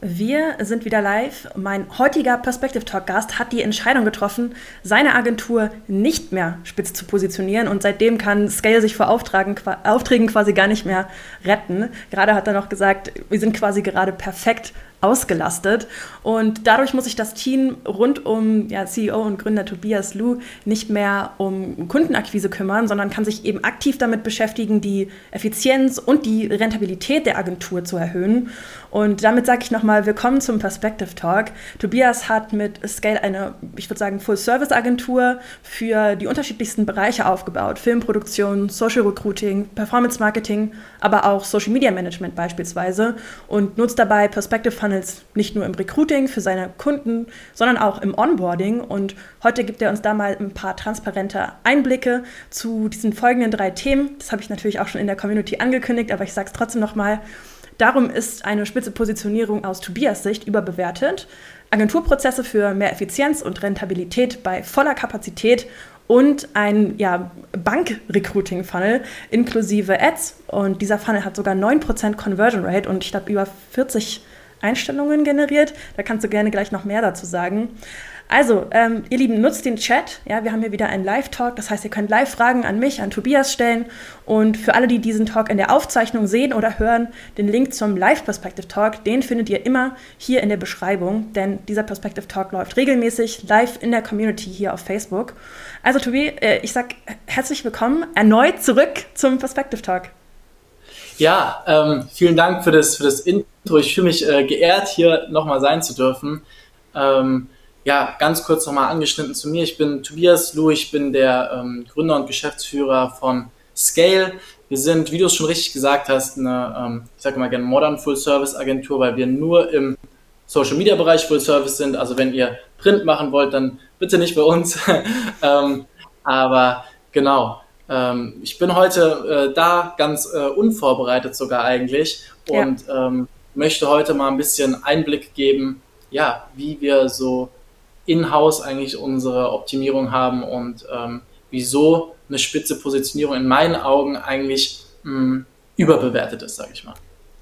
Wir sind wieder live. Mein heutiger Perspective Talk Gast hat die Entscheidung getroffen, seine Agentur nicht mehr spitz zu positionieren und seitdem kann Scale sich vor Aufträgen, Aufträgen quasi gar nicht mehr retten. Gerade hat er noch gesagt, wir sind quasi gerade perfekt ausgelastet. Und dadurch muss sich das Team rund um ja, CEO und Gründer Tobias Lu nicht mehr um Kundenakquise kümmern, sondern kann sich eben aktiv damit beschäftigen, die Effizienz und die Rentabilität der Agentur zu erhöhen. Und damit sage ich nochmal willkommen zum Perspective Talk. Tobias hat mit Scale eine, ich würde sagen, Full-Service-Agentur für die unterschiedlichsten Bereiche aufgebaut. Filmproduktion, Social Recruiting, Performance Marketing, aber auch Social Media Management beispielsweise und nutzt dabei Perspective Funnels nicht nur im Recruiting für seine Kunden, sondern auch im Onboarding. Und heute gibt er uns da mal ein paar transparente Einblicke zu diesen folgenden drei Themen. Das habe ich natürlich auch schon in der Community angekündigt, aber ich sage es trotzdem nochmal. Darum ist eine spitze Positionierung aus Tobias Sicht überbewertet. Agenturprozesse für mehr Effizienz und Rentabilität bei voller Kapazität und ein ja, Bank-Recruiting-Funnel inklusive Ads. Und dieser Funnel hat sogar 9% Conversion Rate und ich glaube über 40 Einstellungen generiert. Da kannst du gerne gleich noch mehr dazu sagen. Also, ähm, ihr Lieben, nutzt den Chat. Ja, wir haben hier wieder einen Live-Talk. Das heißt, ihr könnt Live-Fragen an mich, an Tobias stellen. Und für alle, die diesen Talk in der Aufzeichnung sehen oder hören, den Link zum Live-Perspective Talk, den findet ihr immer hier in der Beschreibung. Denn dieser Perspective Talk läuft regelmäßig live in der Community hier auf Facebook. Also, Tobi, äh, ich sag herzlich willkommen erneut zurück zum Perspective Talk. Ja, ähm, vielen Dank für das, für das Intro. Ich fühle mich äh, geehrt, hier nochmal sein zu dürfen. Ähm, ja, ganz kurz nochmal angeschnitten zu mir. Ich bin Tobias Lu, ich bin der ähm, Gründer und Geschäftsführer von Scale. Wir sind, wie du es schon richtig gesagt hast, eine, ähm, ich sage mal gerne Modern Full Service Agentur, weil wir nur im Social Media Bereich Full Service sind. Also wenn ihr Print machen wollt, dann bitte nicht bei uns. ähm, aber genau, ähm, ich bin heute äh, da ganz äh, unvorbereitet sogar eigentlich und ja. ähm, möchte heute mal ein bisschen Einblick geben, ja, wie wir so in-house eigentlich unsere Optimierung haben und ähm, wieso eine spitze Positionierung in meinen Augen eigentlich mh, hm, überbewertet ist, sage ich mal.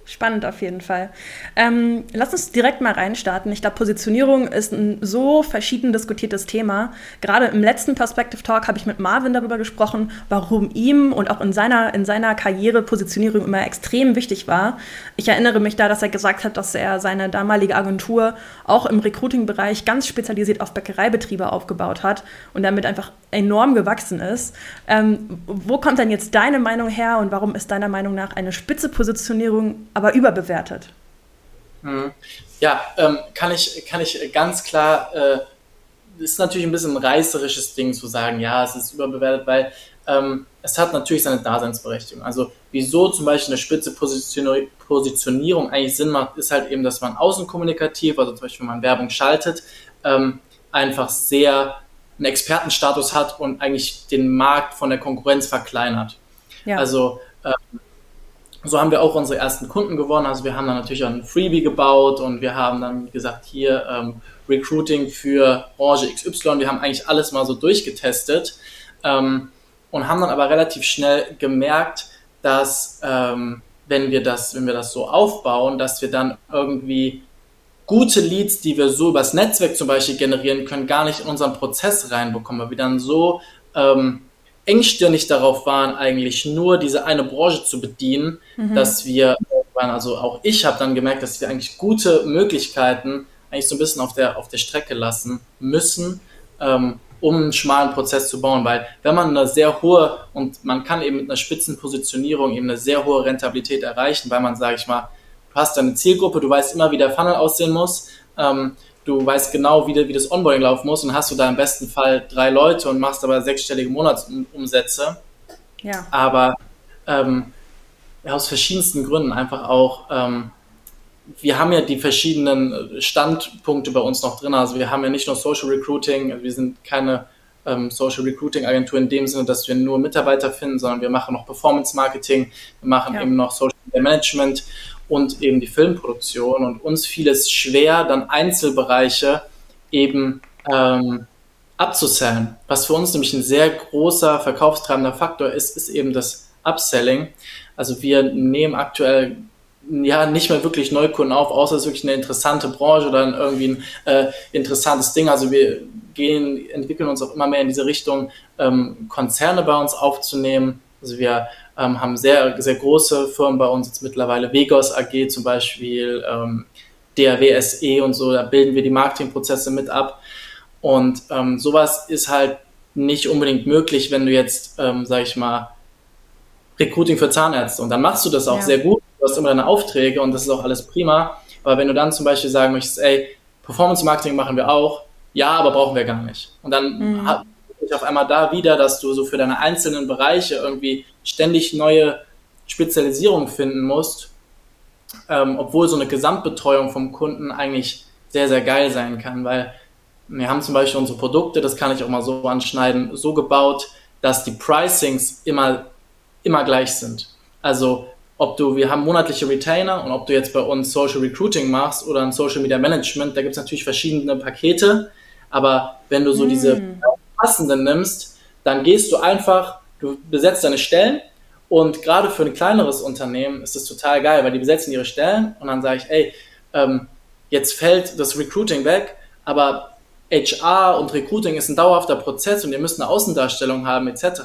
Spannend auf jeden Fall. Ähm, lass uns direkt mal reinstarten. Ich glaube, Positionierung ist ein so verschieden diskutiertes Thema. Gerade im letzten Perspective Talk habe ich mit Marvin darüber gesprochen, warum ihm und auch in seiner, in seiner Karriere Positionierung immer extrem wichtig war. Ich erinnere mich da, dass er gesagt hat, dass er seine damalige Agentur auch im Recruiting-Bereich ganz spezialisiert auf Bäckereibetriebe aufgebaut hat und damit einfach enorm gewachsen ist. Ähm, wo kommt denn jetzt deine Meinung her und warum ist deiner Meinung nach eine spitze Positionierung aber überbewertet? Hm. Ja, ähm, kann, ich, kann ich ganz klar, äh, ist natürlich ein bisschen ein reißerisches Ding zu sagen, ja, es ist überbewertet, weil ähm, es hat natürlich seine Daseinsberechtigung. Also wieso zum Beispiel eine spitze Positionierung eigentlich Sinn macht, ist halt eben, dass man außenkommunikativ, also zum Beispiel wenn man Werbung schaltet, ähm, einfach sehr einen Expertenstatus hat und eigentlich den Markt von der Konkurrenz verkleinert. Ja. Also ähm, so haben wir auch unsere ersten Kunden gewonnen. Also wir haben dann natürlich auch ein Freebie gebaut und wir haben dann gesagt, hier ähm, Recruiting für Branche XY. Wir haben eigentlich alles mal so durchgetestet ähm, und haben dann aber relativ schnell gemerkt, dass ähm, wenn wir das, wenn wir das so aufbauen, dass wir dann irgendwie gute Leads, die wir so übers Netzwerk zum Beispiel generieren können, gar nicht in unseren Prozess reinbekommen, weil wir dann so ähm, engstirnig darauf waren, eigentlich nur diese eine Branche zu bedienen, mhm. dass wir, also auch ich habe dann gemerkt, dass wir eigentlich gute Möglichkeiten eigentlich so ein bisschen auf der, auf der Strecke lassen müssen, ähm, um einen schmalen Prozess zu bauen, weil wenn man eine sehr hohe und man kann eben mit einer Spitzenpositionierung eben eine sehr hohe Rentabilität erreichen, weil man, sage ich mal, du hast deine Zielgruppe, du weißt immer, wie der Funnel aussehen muss, ähm, du weißt genau, wie, wie das Onboarding laufen muss und hast du da im besten Fall drei Leute und machst aber sechsstellige Monatsumsätze. Ja. Aber ähm, aus verschiedensten Gründen einfach auch, ähm, wir haben ja die verschiedenen Standpunkte bei uns noch drin. Also wir haben ja nicht nur Social Recruiting, wir sind keine ähm, Social Recruiting Agentur in dem Sinne, dass wir nur Mitarbeiter finden, sondern wir machen noch Performance Marketing, wir machen ja. eben noch Social Management und eben die Filmproduktion. Und uns fiel es schwer, dann Einzelbereiche eben ähm, abzusellen. Was für uns nämlich ein sehr großer verkaufstreibender Faktor ist, ist eben das Upselling. Also wir nehmen aktuell ja nicht mehr wirklich Neukunden auf, außer es ist wirklich eine interessante Branche oder irgendwie ein äh, interessantes Ding. Also wir gehen, entwickeln uns auch immer mehr in diese Richtung, ähm, Konzerne bei uns aufzunehmen. Also wir ähm, haben sehr, sehr große Firmen bei uns jetzt mittlerweile, Vegos AG zum Beispiel, ähm, DRW und so, da bilden wir die Marketingprozesse mit ab. Und ähm, sowas ist halt nicht unbedingt möglich, wenn du jetzt, ähm, sag ich mal, Recruiting für Zahnärzte und dann machst du das auch ja. sehr gut, du hast immer deine Aufträge und das ist auch alles prima. Aber wenn du dann zum Beispiel sagen möchtest, ey, Performance Marketing machen wir auch, ja, aber brauchen wir gar nicht. Und dann mhm. Hat ich auf einmal da wieder, dass du so für deine einzelnen Bereiche irgendwie ständig neue Spezialisierung finden musst, ähm, obwohl so eine Gesamtbetreuung vom Kunden eigentlich sehr, sehr geil sein kann, weil wir haben zum Beispiel unsere Produkte, das kann ich auch mal so anschneiden, so gebaut, dass die Pricings immer, immer gleich sind. Also ob du, wir haben monatliche Retainer und ob du jetzt bei uns Social Recruiting machst oder ein Social Media Management, da gibt es natürlich verschiedene Pakete, aber wenn du so mm. diese passenden nimmst, dann gehst du einfach, du besetzt deine Stellen und gerade für ein kleineres Unternehmen ist das total geil, weil die besetzen ihre Stellen und dann sage ich, ey, ähm, jetzt fällt das Recruiting weg, aber HR und Recruiting ist ein dauerhafter Prozess und ihr müsst eine Außendarstellung haben etc.,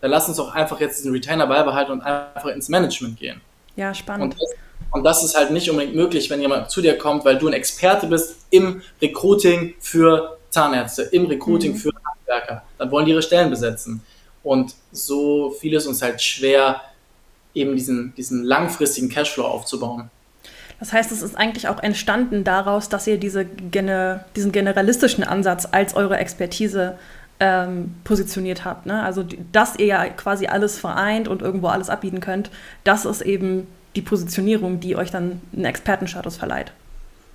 dann lass uns doch einfach jetzt diesen Retainer beibehalten und einfach ins Management gehen. Ja, spannend. Und das, und das ist halt nicht unbedingt möglich, wenn jemand zu dir kommt, weil du ein Experte bist im Recruiting für Zahnärzte, im Recruiting mhm. für Handwerker. Dann wollen die ihre Stellen besetzen. Und so fiel es uns halt schwer, eben diesen, diesen langfristigen Cashflow aufzubauen. Das heißt, es ist eigentlich auch entstanden daraus, dass ihr diese Gene, diesen generalistischen Ansatz als eure Expertise ähm, positioniert habt. Ne? Also, dass ihr ja quasi alles vereint und irgendwo alles abbieten könnt, das ist eben die Positionierung, die euch dann einen Expertenstatus verleiht.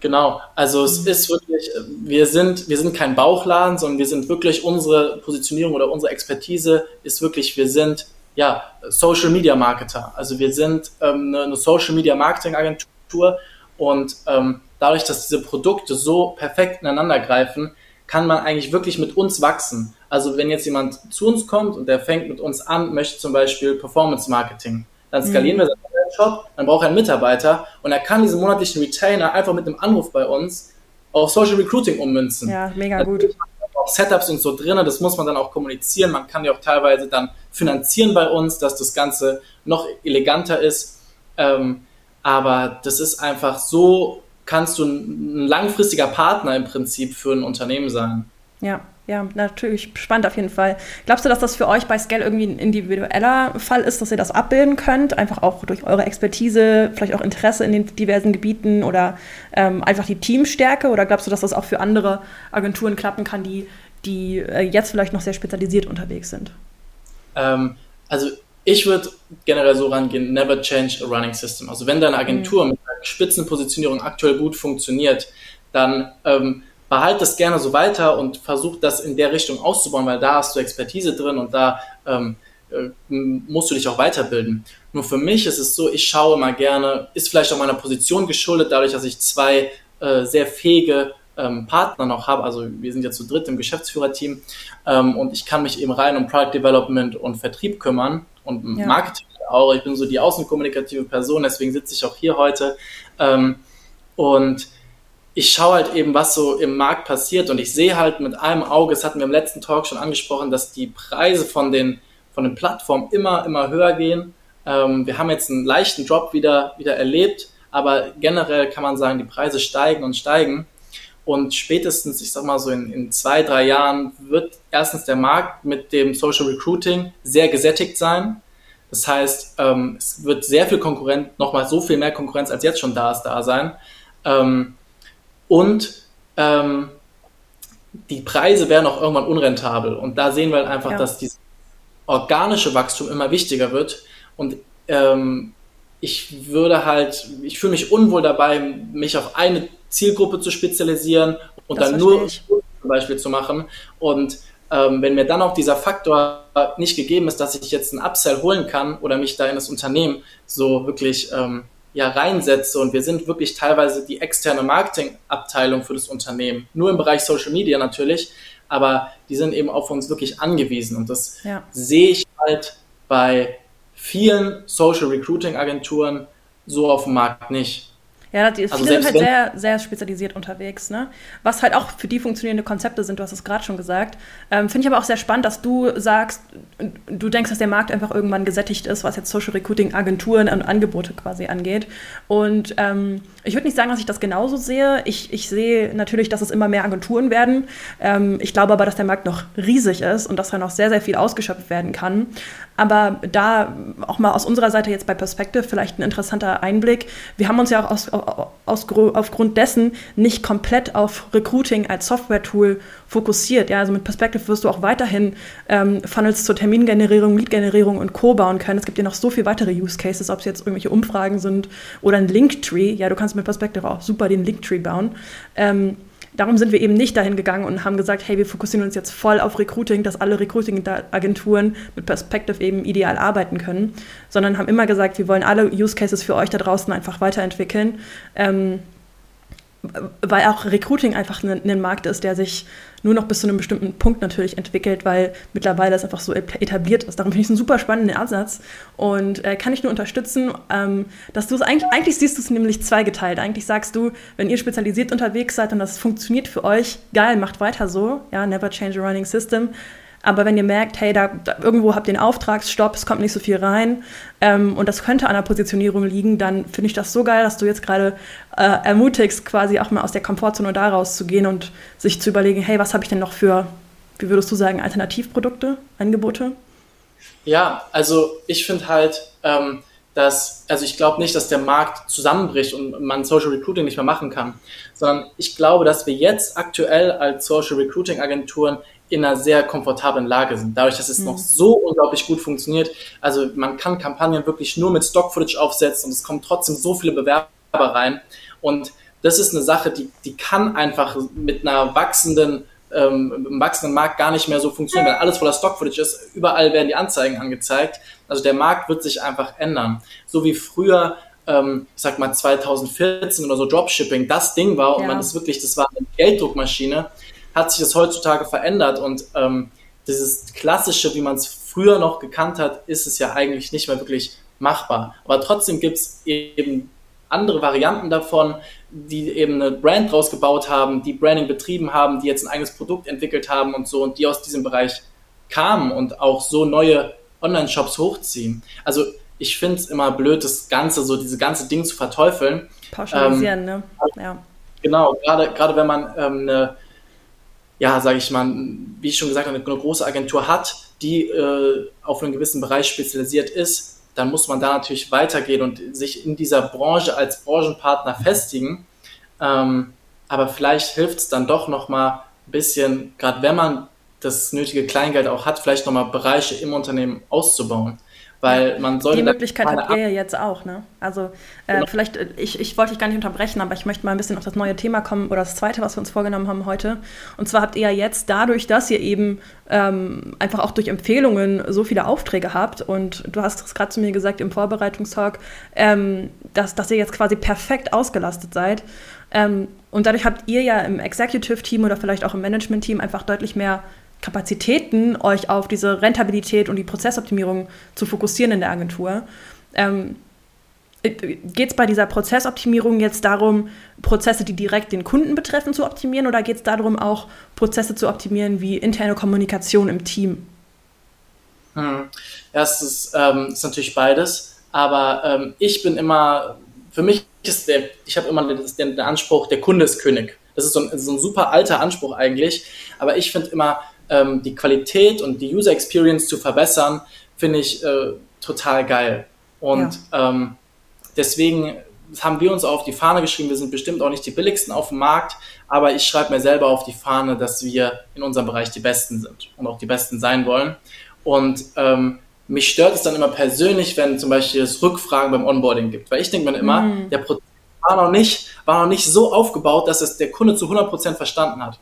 Genau, also es mhm. ist wirklich, wir sind, wir sind kein Bauchladen, sondern wir sind wirklich, unsere Positionierung oder unsere Expertise ist wirklich, wir sind ja Social Media Marketer. Also wir sind ähm, eine Social Media Marketing Agentur. Und ähm, dadurch, dass diese Produkte so perfekt ineinander greifen, kann man eigentlich wirklich mit uns wachsen. Also wenn jetzt jemand zu uns kommt und der fängt mit uns an, möchte zum Beispiel Performance Marketing, dann skalieren mhm. wir seinen Shop, dann braucht er einen Mitarbeiter und er kann diesen monatlichen Retainer einfach mit einem Anruf bei uns auf Social Recruiting ummünzen. Ja, mega gut. Auch Setups und so drin, das muss man dann auch kommunizieren. Man kann ja auch teilweise dann finanzieren bei uns, dass das Ganze noch eleganter ist. Ähm, aber das ist einfach so, kannst du ein langfristiger Partner im Prinzip für ein Unternehmen sein. Ja, ja, natürlich spannend auf jeden Fall. Glaubst du, dass das für euch bei Scale irgendwie ein individueller Fall ist, dass ihr das abbilden könnt? Einfach auch durch eure Expertise, vielleicht auch Interesse in den diversen Gebieten oder ähm, einfach die Teamstärke? Oder glaubst du, dass das auch für andere Agenturen klappen kann, die, die äh, jetzt vielleicht noch sehr spezialisiert unterwegs sind? Ähm, also ich würde generell so rangehen, never change a running system. Also wenn deine Agentur mhm. mit einer Spitzenpositionierung aktuell gut funktioniert, dann ähm, behalt das gerne so weiter und versuch das in der Richtung auszubauen, weil da hast du Expertise drin und da ähm, äh, musst du dich auch weiterbilden. Nur für mich ist es so, ich schaue mal gerne, ist vielleicht auch meiner Position geschuldet, dadurch, dass ich zwei äh, sehr fähige ähm, Partner noch habe, also wir sind ja zu dritt im Geschäftsführerteam ähm, und ich kann mich eben rein um Product Development und Vertrieb kümmern und ja. Marketing auch. Ich bin so die außenkommunikative Person, deswegen sitze ich auch hier heute. Ähm, und ich schaue halt eben, was so im Markt passiert und ich sehe halt mit einem Auge, das hatten wir im letzten Talk schon angesprochen, dass die Preise von den, von den Plattformen immer, immer höher gehen. Ähm, wir haben jetzt einen leichten Drop wieder, wieder erlebt, aber generell kann man sagen, die Preise steigen und steigen. Und spätestens, ich sag mal so in, in zwei, drei Jahren wird erstens der Markt mit dem Social Recruiting sehr gesättigt sein. Das heißt, ähm, es wird sehr viel Konkurrenz, nochmal so viel mehr Konkurrenz als jetzt schon da ist, da sein. Ähm, und ähm, die Preise werden auch irgendwann unrentabel. Und da sehen wir halt einfach, ja. dass dieses organische Wachstum immer wichtiger wird. Und ähm, ich würde halt, ich fühle mich unwohl dabei, mich auf eine Zielgruppe zu spezialisieren und das dann nur ich. zum Beispiel zu machen. Und ähm, wenn mir dann auch dieser Faktor nicht gegeben ist, dass ich jetzt einen Upsell holen kann oder mich da in das Unternehmen so wirklich ähm, ja, reinsetze und wir sind wirklich teilweise die externe Marketingabteilung für das Unternehmen, nur im Bereich Social Media natürlich, aber die sind eben auf uns wirklich angewiesen und das ja. sehe ich halt bei vielen Social Recruiting Agenturen, so auf dem Markt nicht. Ja, die, also viele sind halt sehr, sehr spezialisiert unterwegs, ne? Was halt auch für die funktionierende Konzepte sind, du hast es gerade schon gesagt. Ähm, Finde ich aber auch sehr spannend, dass du sagst, du denkst, dass der Markt einfach irgendwann gesättigt ist, was jetzt Social Recruiting Agenturen und Angebote quasi angeht. Und ähm, ich würde nicht sagen, dass ich das genauso sehe. Ich, ich sehe natürlich, dass es immer mehr Agenturen werden. Ähm, ich glaube aber, dass der Markt noch riesig ist und dass da noch sehr, sehr viel ausgeschöpft werden kann. Aber da auch mal aus unserer Seite jetzt bei Perspective vielleicht ein interessanter Einblick. Wir haben uns ja auch aus, aus, aufgrund dessen nicht komplett auf Recruiting als Software-Tool fokussiert. Ja, also mit Perspective wirst du auch weiterhin ähm, Funnels zur Termingenerierung, Lead-Generierung und Co. bauen können. Es gibt ja noch so viele weitere Use Cases, ob es jetzt irgendwelche Umfragen sind oder ein Linktree. Ja, du kannst mit Perspective auch super den Linktree bauen. Ähm, darum sind wir eben nicht dahin gegangen und haben gesagt, hey, wir fokussieren uns jetzt voll auf Recruiting, dass alle Recruiting-Agenturen mit Perspective eben ideal arbeiten können, sondern haben immer gesagt, wir wollen alle Use Cases für euch da draußen einfach weiterentwickeln. Ähm, weil auch Recruiting einfach ein, ein, Markt ist, der sich nur noch bis zu einem bestimmten Punkt natürlich entwickelt, weil mittlerweile es einfach so etabliert ist. Darum finde ich es einen super spannenden Ansatz und äh, kann ich nur unterstützen, ähm, dass du es eigentlich, eigentlich siehst du es nämlich zweigeteilt. Eigentlich sagst du, wenn ihr spezialisiert unterwegs seid und das funktioniert für euch, geil, macht weiter so, ja, never change a running system. Aber wenn ihr merkt, hey, da, da irgendwo habt ihr einen Auftragsstopp, es kommt nicht so viel rein ähm, und das könnte an der Positionierung liegen, dann finde ich das so geil, dass du jetzt gerade äh, ermutigst, quasi auch mal aus der Komfortzone da rauszugehen und sich zu überlegen, hey, was habe ich denn noch für, wie würdest du sagen, Alternativprodukte, Angebote? Ja, also ich finde halt, ähm, dass, also ich glaube nicht, dass der Markt zusammenbricht und man Social Recruiting nicht mehr machen kann, sondern ich glaube, dass wir jetzt aktuell als Social Recruiting Agenturen in einer sehr komfortablen Lage sind. Dadurch, dass es mhm. noch so unglaublich gut funktioniert. Also man kann Kampagnen wirklich nur mit Stock-Footage aufsetzen und es kommen trotzdem so viele Bewerber rein. Und das ist eine Sache, die, die kann einfach mit einer wachsenden, ähm, einem wachsenden Markt gar nicht mehr so funktionieren, wenn alles voller Stock-Footage ist. Überall werden die Anzeigen angezeigt. Also der Markt wird sich einfach ändern. So wie früher ähm, ich sag mal 2014 oder so Dropshipping das Ding war und ja. man das wirklich, das war eine Gelddruckmaschine hat sich das heutzutage verändert und ähm, dieses Klassische, wie man es früher noch gekannt hat, ist es ja eigentlich nicht mehr wirklich machbar. Aber trotzdem gibt es eben andere Varianten davon, die eben eine Brand draus gebaut haben, die Branding betrieben haben, die jetzt ein eigenes Produkt entwickelt haben und so und die aus diesem Bereich kamen und auch so neue Online-Shops hochziehen. Also ich finde es immer blöd, das Ganze, so diese ganze Ding zu verteufeln. Pauschalisieren, ähm, ne? Ja. Genau, gerade, gerade wenn man ähm, eine ja, sage ich mal, wie ich schon gesagt habe, eine, große Agentur hat, die äh, auf einen gewissen Bereich spezialisiert ist, dann muss man da natürlich weitergehen und sich in dieser Branche als Branchenpartner festigen. Ähm, aber vielleicht hilft es dann doch noch mal ein bisschen, gerade wenn man das nötige Kleingeld auch hat, vielleicht noch mal Bereiche im Unternehmen auszubauen. Weil man sollte Die Möglichkeit habt ihr ja jetzt auch, ne? Also äh, genau. vielleicht, äh, ich, ich wollte dich gar nicht unterbrechen, aber ich möchte mal ein bisschen auf das neue Thema kommen oder das zweite, was wir uns vorgenommen haben heute. Und zwar habt ihr ja jetzt dadurch, dass ihr eben ähm, einfach auch durch Empfehlungen so viele Aufträge habt und du hast es gerade zu mir gesagt im Vorbereitungstalk, ähm, dass, dass ihr jetzt quasi perfekt ausgelastet seid. Ähm, und dadurch habt ihr ja im Executive-Team oder vielleicht auch im Management-Team einfach deutlich mehr Kapazitäten, euch auf diese Rentabilität und die Prozessoptimierung zu fokussieren in der Agentur. Ähm, geht es bei dieser Prozessoptimierung jetzt darum, Prozesse, die direkt den Kunden betreffen, zu optimieren oder geht es darum, auch Prozesse zu optimieren wie interne Kommunikation im Team? Hm. Ist, ähm, ist natürlich beides, aber ähm, ich bin immer, für mich ist der, ich habe immer den, den, Anspruch, der Kunde ist König. Das ist so ein, so ein super alter Anspruch eigentlich, aber ich finde immer, ähm, die Qualität und die User Experience zu verbessern, finde ich äh, total geil. Und ja. ähm, deswegen haben wir uns auf die Fahne geschrieben, wir sind bestimmt auch nicht die billigsten auf dem Markt, aber ich schreibe mir selber auf die Fahne, dass wir in unserem Bereich die Besten sind und auch die Besten sein wollen. Und ähm, mich stört es dann immer persönlich, wenn zum Beispiel es Rückfragen beim Onboarding gibt, weil ich denke mir immer, mhm. der Prozess war noch, nicht, war noch nicht so aufgebaut, dass es der Kunde zu 100% verstanden hat.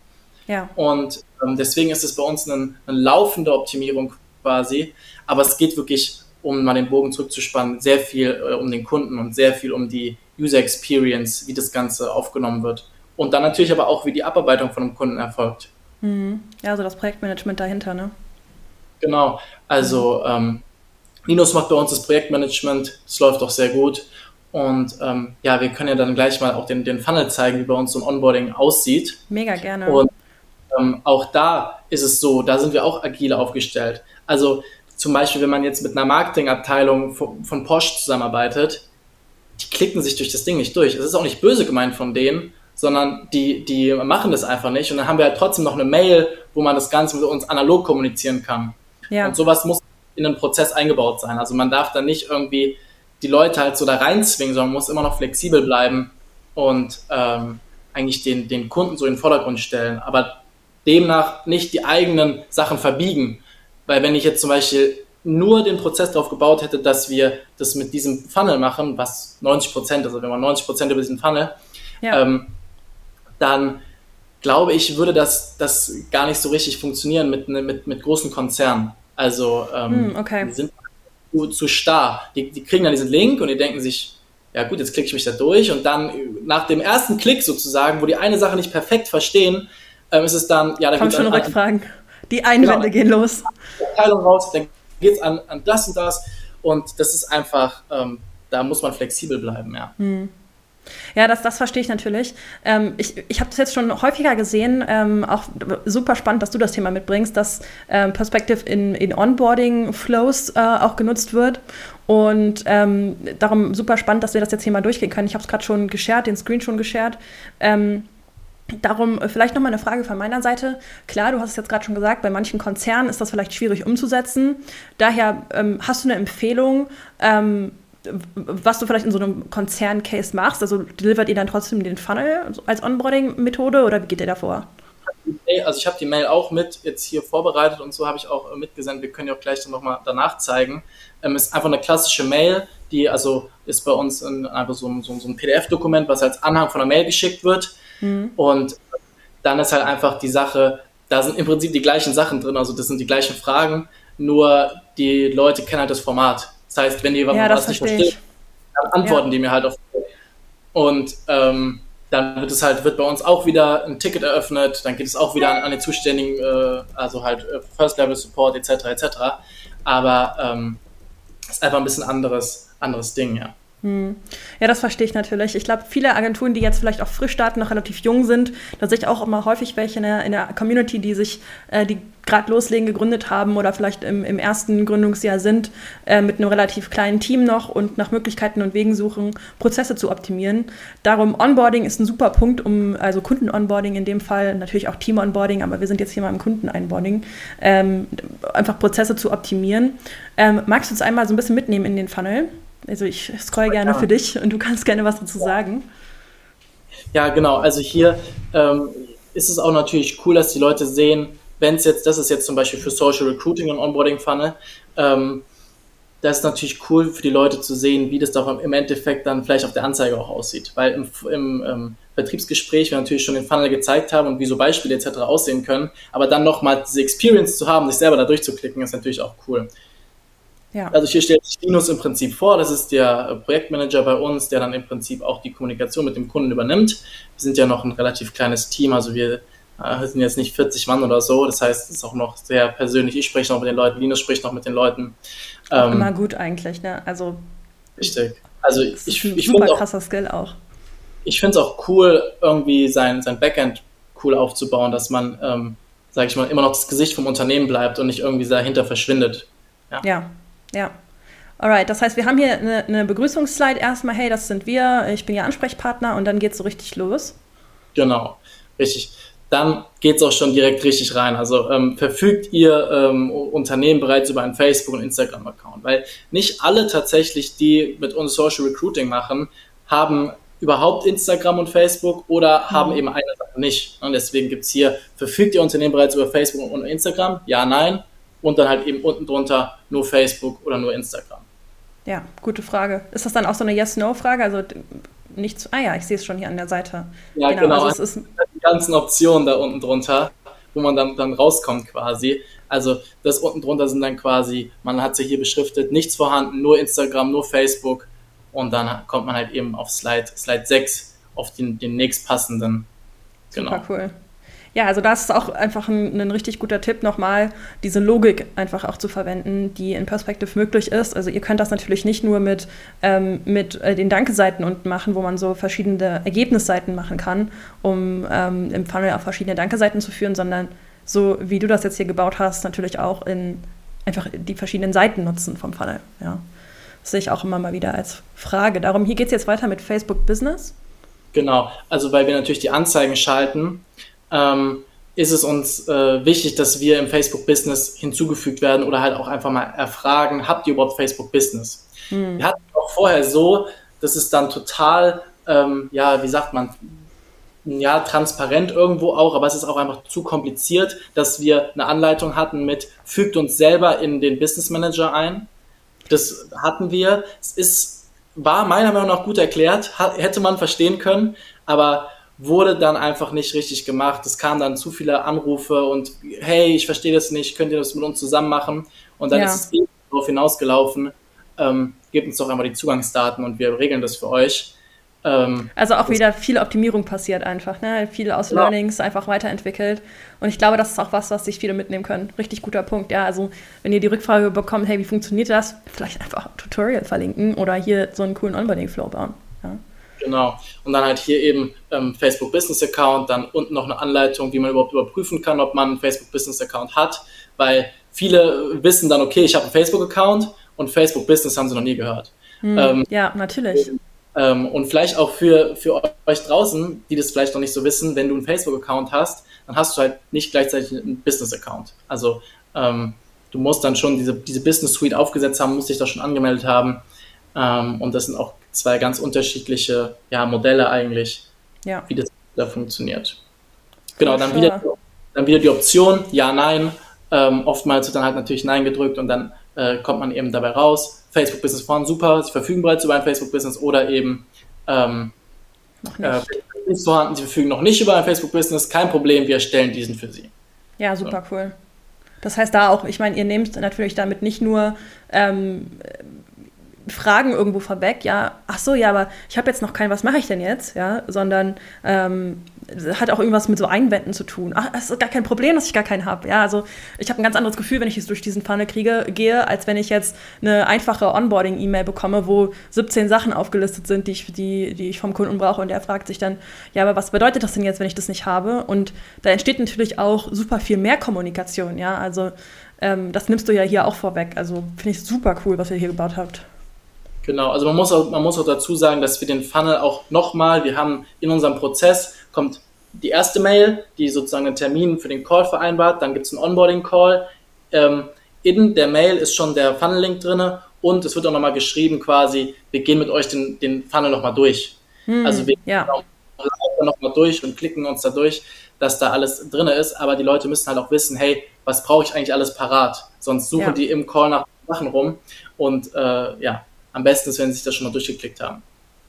Ja. Und deswegen ist es bei uns eine, eine laufende Optimierung quasi. Aber es geht wirklich, um mal den Bogen zurückzuspannen, sehr viel äh, um den Kunden und sehr viel um die User Experience, wie das Ganze aufgenommen wird. Und dann natürlich aber auch, wie die Abarbeitung von einem Kunden erfolgt. Mhm. Ja, also das Projektmanagement dahinter, ne? Genau. Also ähm, Linus macht bei uns das Projektmanagement, es läuft auch sehr gut. Und ähm, ja, wir können ja dann gleich mal auch den, den Funnel zeigen, wie bei uns so ein Onboarding aussieht. Mega gerne. Und ähm, auch da ist es so, da sind wir auch agil aufgestellt. Also zum Beispiel, wenn man jetzt mit einer Marketingabteilung von, von Porsche zusammenarbeitet, die klicken sich durch das Ding nicht durch. Es ist auch nicht böse gemeint von denen, sondern die, die machen das einfach nicht. Und dann haben wir halt trotzdem noch eine Mail, wo man das Ganze mit uns analog kommunizieren kann. Ja. Und sowas muss in den Prozess eingebaut sein. Also man darf dann nicht irgendwie die Leute halt so da reinzwingen, sondern muss immer noch flexibel bleiben und ähm, eigentlich den, den Kunden so in den Vordergrund stellen, aber demnach nicht die eigenen Sachen verbiegen. Weil wenn ich jetzt zum Beispiel nur den Prozess darauf gebaut hätte, dass wir das mit diesem Funnel machen, was 90 Prozent, also wenn man 90 Prozent über diesen Funnel, ja. ähm, dann glaube ich, würde das, das gar nicht so richtig funktionieren mit, mit, mit großen Konzernen. Also ähm, hm, okay. die sind zu, zu starr. Die, die kriegen dann diesen Link und die denken sich, ja gut, jetzt klicke ich mich da durch und dann nach dem ersten Klick sozusagen, wo die eine Sache nicht perfekt verstehen, ähm, ist es dann, ja, da Kommt schon Rückfragen. Die Einwände genau, gehen los. Teilung raus, dann geht es an, an das und das und das ist einfach, ähm, da muss man flexibel bleiben, ja. Hm. Ja, das, das verstehe ich natürlich. Ähm, ich ich habe das jetzt schon häufiger gesehen, ähm, auch super spannend, dass du das Thema mitbringst, dass ähm, Perspective in, in Onboarding-Flows äh, auch genutzt wird. Und ähm, darum super spannend, dass wir das jetzt hier mal durchgehen können. Ich habe es gerade schon geshared, den Screen schon geshared. Ähm, Darum äh, vielleicht nochmal eine Frage von meiner Seite. Klar, du hast es jetzt gerade schon gesagt, bei manchen Konzernen ist das vielleicht schwierig umzusetzen. Daher ähm, hast du eine Empfehlung, ähm, was du vielleicht in so einem Konzern-Case machst? Also delivert ihr dann trotzdem den Funnel als Onboarding-Methode oder wie geht ihr da vor? Also ich habe die Mail auch mit jetzt hier vorbereitet und so habe ich auch mitgesendet. Wir können ja auch gleich dann nochmal danach zeigen. Ähm, ist einfach eine klassische Mail, die also ist bei uns in, einfach so, so, so ein PDF-Dokument, was als Anhang von der Mail geschickt wird. Mhm. Und dann ist halt einfach die Sache, da sind im Prinzip die gleichen Sachen drin, also das sind die gleichen Fragen, nur die Leute kennen halt das Format. Das heißt, wenn die ja, was nicht verstehen, dann antworten ja. die mir halt auf. Und ähm, dann wird es halt, wird bei uns auch wieder ein Ticket eröffnet, dann geht es auch wieder an, an den zuständigen, äh, also halt äh, First Level Support etc. etc. Aber ähm, ist einfach ein bisschen anderes, anderes Ding, ja. Hm. Ja, das verstehe ich natürlich. Ich glaube, viele Agenturen, die jetzt vielleicht auch frisch starten, noch relativ jung sind, da sehe ich auch immer häufig welche in der, in der Community, die sich, äh, die gerade loslegen, gegründet haben oder vielleicht im, im ersten Gründungsjahr sind, äh, mit einem relativ kleinen Team noch und nach Möglichkeiten und Wegen suchen, Prozesse zu optimieren. Darum, Onboarding ist ein super Punkt, um, also Kunden-Onboarding in dem Fall, natürlich auch Team-Onboarding, aber wir sind jetzt hier mal im Kunden-Onboarding, ähm, einfach Prozesse zu optimieren. Ähm, magst du uns einmal so ein bisschen mitnehmen in den Funnel? Also ich scroll gerne für dich und du kannst gerne was dazu sagen. Ja, genau. Also hier ähm, ist es auch natürlich cool, dass die Leute sehen, wenn es jetzt, das ist jetzt zum Beispiel für Social Recruiting und Onboarding Funnel, ähm, das ist natürlich cool für die Leute zu sehen, wie das doch im Endeffekt dann vielleicht auf der Anzeige auch aussieht. Weil im, im ähm, Vertriebsgespräch wir natürlich schon den Funnel gezeigt haben und wie so Beispiele etc. aussehen können, aber dann nochmal diese Experience zu haben, sich selber da durchzuklicken, ist natürlich auch cool. Ja. Also hier stellt sich Linus im Prinzip vor, das ist der Projektmanager bei uns, der dann im Prinzip auch die Kommunikation mit dem Kunden übernimmt. Wir sind ja noch ein relativ kleines Team, also wir äh, sind jetzt nicht 40 Mann oder so, das heißt, es ist auch noch sehr persönlich. Ich spreche noch mit den Leuten, Linus spricht noch mit den Leuten. Ähm, immer gut eigentlich, ne? Also richtig. Also ich, ich finde auch krasser Skill auch. Ich finde es auch cool, irgendwie sein, sein Backend cool aufzubauen, dass man, ähm, sage ich mal, immer noch das Gesicht vom Unternehmen bleibt und nicht irgendwie dahinter verschwindet. Ja. ja. Ja. Alright, das heißt, wir haben hier eine, eine Begrüßungsslide erstmal, hey, das sind wir, ich bin Ihr Ansprechpartner und dann geht es so richtig los. Genau, richtig. Dann geht es auch schon direkt richtig rein. Also ähm, verfügt Ihr ähm, Unternehmen bereits über einen Facebook- und Instagram-Account? Weil nicht alle tatsächlich, die mit uns Social Recruiting machen, haben überhaupt Instagram und Facebook oder mhm. haben eben eine Sache nicht. Und deswegen gibt es hier, verfügt Ihr Unternehmen bereits über Facebook und Instagram? Ja, nein und dann halt eben unten drunter nur Facebook oder nur Instagram. Ja, gute Frage. Ist das dann auch so eine Yes-No-Frage? Also nichts. Ah ja, ich sehe es schon hier an der Seite. Ja, genau. genau. Also es ist die ganzen Optionen da unten drunter, wo man dann, dann rauskommt quasi. Also das unten drunter sind dann quasi, man hat sie hier beschriftet, nichts vorhanden, nur Instagram, nur Facebook. Und dann kommt man halt eben auf Slide, Slide 6, auf den, den nächstpassenden. Genau. Super cool. Ja, also das ist auch einfach ein, ein, richtig guter Tipp, nochmal diese Logik einfach auch zu verwenden, die in Perspective möglich ist. Also ihr könnt das natürlich nicht nur mit, ähm, mit äh, den Danke-Seiten unten machen, wo man so verschiedene Ergebnisseiten machen kann, um ähm, im Funnel auf verschiedene Danke-Seiten zu führen, sondern so wie du das jetzt hier gebaut hast, natürlich auch in einfach die verschiedenen Seiten nutzen vom Funnel. Ja. Das sehe ich auch immer mal wieder als Frage. Darum, hier geht es jetzt weiter mit Facebook Business. Genau, also weil wir natürlich die Anzeigen schalten ähm, ist es uns äh, wichtig, dass wir im Facebook Business hinzugefügt werden oder halt auch einfach mal erfragen, habt ihr überhaupt Facebook Business? Mhm. Wir hatten auch vorher so, dass es dann total, ähm, ja, wie sagt man, ja, transparent irgendwo auch, aber es ist auch einfach zu kompliziert, dass wir eine Anleitung hatten mit, fügt uns selber in den Business Manager ein. Das hatten wir. Es ist, war meiner Meinung nach gut erklärt, hätte man verstehen können, aber wurde dann einfach nicht richtig gemacht. Es kamen dann zu viele Anrufe und hey, ich verstehe das nicht, könnt ihr das mit uns zusammen machen? Und dann ja. ist es eben darauf hinausgelaufen, ähm, gebt uns doch einmal die Zugangsdaten und wir regeln das für euch. Ähm, also auch wieder viel Optimierung passiert einfach, ne? Viel aus ja. Learnings einfach weiterentwickelt. Und ich glaube, das ist auch was, was sich viele mitnehmen können. Richtig guter Punkt, ja. Also wenn ihr die Rückfrage bekommt, hey, wie funktioniert das? Vielleicht einfach ein Tutorial verlinken oder hier so einen coolen Onboarding-Flow bauen. Genau. Und dann halt hier eben ähm, Facebook Business Account, dann unten noch eine Anleitung, wie man überhaupt überprüfen kann, ob man einen Facebook Business Account hat, weil viele wissen dann, okay, ich habe einen Facebook Account und Facebook Business haben sie noch nie gehört. Hm, ähm, ja, natürlich. Ähm, und vielleicht auch für, für euch draußen, die das vielleicht noch nicht so wissen, wenn du einen Facebook-Account hast, dann hast du halt nicht gleichzeitig einen Business-Account. Also ähm, du musst dann schon diese, diese Business-Suite aufgesetzt haben, musst dich da schon angemeldet haben. Ähm, und das sind auch zwei ganz unterschiedliche ja, Modelle eigentlich, ja. wie das da funktioniert. Genau, dann wieder, dann wieder die Option, ja, nein. Ähm, oftmals wird dann halt natürlich Nein gedrückt und dann äh, kommt man eben dabei raus. Facebook Business vorhanden, super, sie verfügen bereits über ein Facebook Business oder eben ähm, noch nicht. Äh, ist vorhanden, sie verfügen noch nicht über ein Facebook Business, kein Problem, wir erstellen diesen für sie. Ja, super so. cool. Das heißt da auch, ich meine, ihr nehmt natürlich damit nicht nur ähm, Fragen irgendwo vorweg, ja, ach so, ja, aber ich habe jetzt noch kein, was mache ich denn jetzt, ja, sondern ähm, hat auch irgendwas mit so Einwänden zu tun. Ach, es ist gar kein Problem, dass ich gar keinen habe, ja, also ich habe ein ganz anderes Gefühl, wenn ich jetzt durch diesen Funnel kriege, gehe, als wenn ich jetzt eine einfache Onboarding-E-Mail bekomme, wo 17 Sachen aufgelistet sind, die ich, die, die ich vom Kunden brauche und der fragt sich dann, ja, aber was bedeutet das denn jetzt, wenn ich das nicht habe? Und da entsteht natürlich auch super viel mehr Kommunikation, ja, also ähm, das nimmst du ja hier auch vorweg, also finde ich super cool, was ihr hier gebaut habt. Genau, also man muss auch, man muss auch dazu sagen, dass wir den Funnel auch nochmal, wir haben in unserem Prozess, kommt die erste Mail, die sozusagen einen Termin für den Call vereinbart, dann gibt es einen Onboarding-Call. Ähm, in der Mail ist schon der Funnel-Link drin und es wird auch nochmal geschrieben quasi, wir gehen mit euch den, den Funnel nochmal durch. Hm, also wir ja. gehen nochmal durch und klicken uns da durch, dass da alles drin ist, aber die Leute müssen halt auch wissen, hey, was brauche ich eigentlich alles parat? Sonst suchen ja. die im Call nach Sachen rum und äh, ja, am besten ist, wenn Sie sich das schon mal durchgeklickt haben.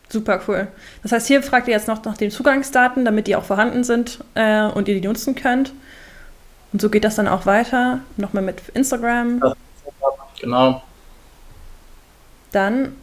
Super cool. Das heißt, hier fragt ihr jetzt noch nach den Zugangsdaten, damit die auch vorhanden sind äh, und ihr die nutzen könnt. Und so geht das dann auch weiter. Nochmal mit Instagram. Ja, genau. Dann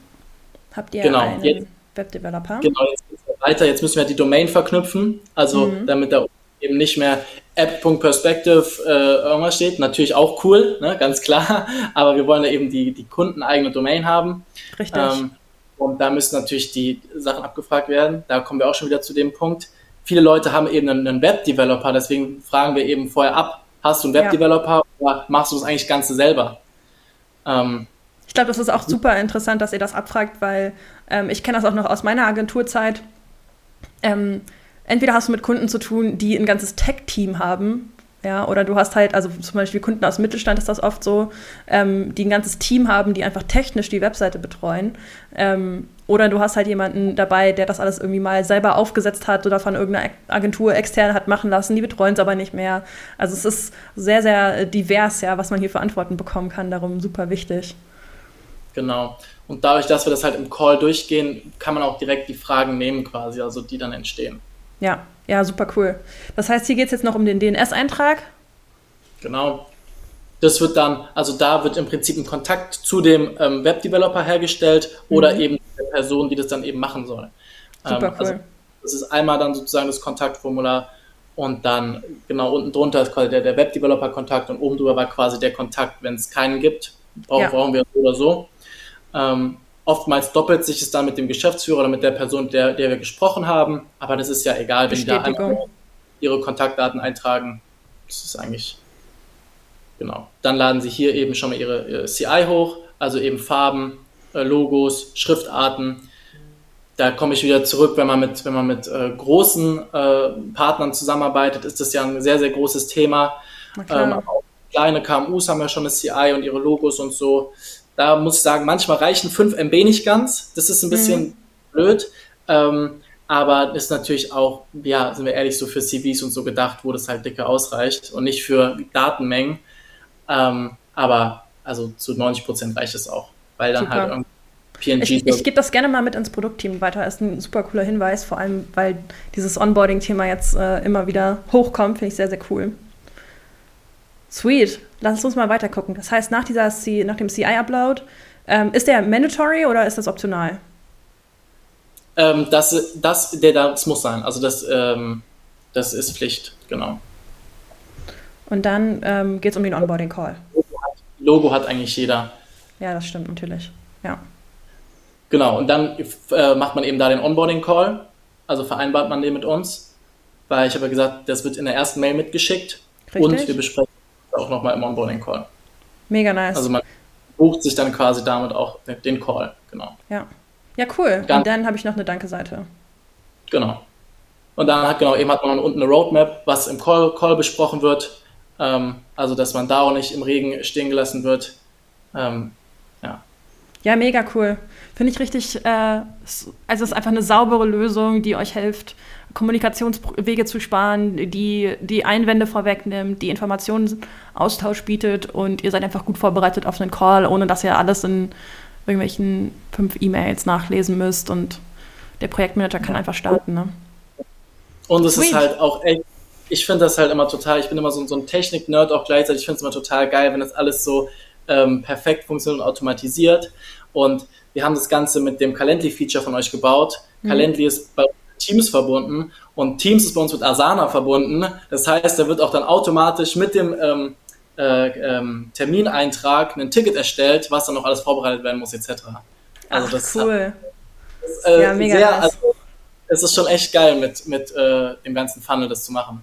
habt ihr genau. einen jetzt, Webdeveloper. Genau, jetzt geht es weiter. Jetzt müssen wir die Domain verknüpfen. Also mhm. damit da eben nicht mehr app.perspective äh, irgendwas steht. Natürlich auch cool, ne, ganz klar. Aber wir wollen ja eben die, die kundeneigene Domain haben. Richtig. Ähm, und da müssen natürlich die Sachen abgefragt werden. Da kommen wir auch schon wieder zu dem Punkt. Viele Leute haben eben einen, einen Webdeveloper, deswegen fragen wir eben vorher ab, hast du einen Webdeveloper ja. oder machst du das eigentlich Ganze selber? Ähm, ich glaube, das ist auch super interessant, dass ihr das abfragt, weil ähm, ich kenne das auch noch aus meiner Agenturzeit. Ähm, entweder hast du mit Kunden zu tun, die ein ganzes Tech-Team haben, ja, oder du hast halt, also zum Beispiel Kunden aus dem Mittelstand ist das oft so, ähm, die ein ganzes Team haben, die einfach technisch die Webseite betreuen. Ähm, oder du hast halt jemanden dabei, der das alles irgendwie mal selber aufgesetzt hat oder von irgendeiner Agentur extern hat machen lassen, die betreuen es aber nicht mehr. Also es ist sehr, sehr divers, ja, was man hier für Antworten bekommen kann, darum super wichtig. Genau. Und dadurch, dass wir das halt im Call durchgehen, kann man auch direkt die Fragen nehmen quasi, also die dann entstehen. Ja, ja, super cool. Das heißt, hier geht es jetzt noch um den DNS-Eintrag. Genau. Das wird dann, also da wird im Prinzip ein Kontakt zu dem ähm, Webdeveloper hergestellt mhm. oder eben der Person, die das dann eben machen soll. Super ähm, also Das ist einmal dann sozusagen das Kontaktformular Und dann genau unten drunter ist quasi der, der Web-Developer-Kontakt und oben drüber war quasi der Kontakt, wenn es keinen gibt, brauchen, ja. brauchen wir so oder so. Ähm, oftmals doppelt sich es dann mit dem Geschäftsführer oder mit der Person, der, der wir gesprochen haben, aber das ist ja egal, wenn die da einfach ihre Kontaktdaten eintragen. Das ist eigentlich genau. Dann laden sie hier eben schon mal ihre, ihre CI hoch, also eben Farben, äh, Logos, Schriftarten da komme ich wieder zurück, wenn man mit, wenn man mit äh, großen äh, Partnern zusammenarbeitet, ist das ja ein sehr, sehr großes Thema. Ähm, auch kleine KMUs haben ja schon eine CI und ihre Logos und so. Da muss ich sagen, manchmal reichen 5 MB nicht ganz. Das ist ein bisschen mhm. blöd. Ähm, aber ist natürlich auch, ja, sind wir ehrlich, so für CVs und so gedacht, wo das halt dicke ausreicht und nicht für Datenmengen. Ähm, aber also zu 90 Prozent reicht es auch, weil dann halt Super. halt irgendwie PNG. Ich, ich gebe das gerne mal mit ins Produktteam weiter. Ist ein super cooler Hinweis, vor allem weil dieses Onboarding-Thema jetzt äh, immer wieder hochkommt. Finde ich sehr, sehr cool. Sweet. Lass uns mal weiter gucken. Das heißt, nach, dieser C, nach dem CI-Upload, ähm, ist der mandatory oder ist das optional? Ähm, das, das, der, das muss sein. Also das, ähm, das ist Pflicht, genau. Und dann ähm, geht es um den Onboarding-Call. Logo hat eigentlich jeder. Ja, das stimmt natürlich. Ja. Genau, und dann äh, macht man eben da den Onboarding-Call, also vereinbart man den mit uns, weil ich habe ja gesagt, das wird in der ersten Mail mitgeschickt Richtig. und wir besprechen auch nochmal im Onboarding-Call. Mega nice. Also man bucht sich dann quasi damit auch den Call, genau. Ja, ja cool. Dann, und dann habe ich noch eine Danke-Seite. Genau. Und dann hat, genau, eben hat man unten eine Roadmap, was im Call, Call besprochen wird. Ähm, also, dass man da auch nicht im Regen stehen gelassen wird. Ähm, ja. Ja, mega cool. Finde ich richtig, äh, also es ist einfach eine saubere Lösung, die euch hilft, Kommunikationswege zu sparen, die die Einwände vorwegnimmt, die Informationsaustausch bietet und ihr seid einfach gut vorbereitet auf einen Call, ohne dass ihr alles in irgendwelchen fünf E-Mails nachlesen müsst und der Projektmanager kann einfach starten. Ne? Und es Sweet. ist halt auch echt, ich finde das halt immer total, ich bin immer so, so ein Technik-Nerd auch gleichzeitig, ich finde es immer total geil, wenn das alles so ähm, perfekt funktioniert und automatisiert. Und wir haben das Ganze mit dem Calendly-Feature von euch gebaut. Mhm. Calendly ist bei Teams verbunden und Teams ist bei uns mit Asana verbunden. Das heißt, da wird auch dann automatisch mit dem ähm, äh, ähm, Termineintrag ein Ticket erstellt, was dann noch alles vorbereitet werden muss, etc. Also Ach, das cool. Ist, äh, ja, mega sehr, also, es ist schon echt geil, mit, mit äh, dem ganzen Funnel das zu machen.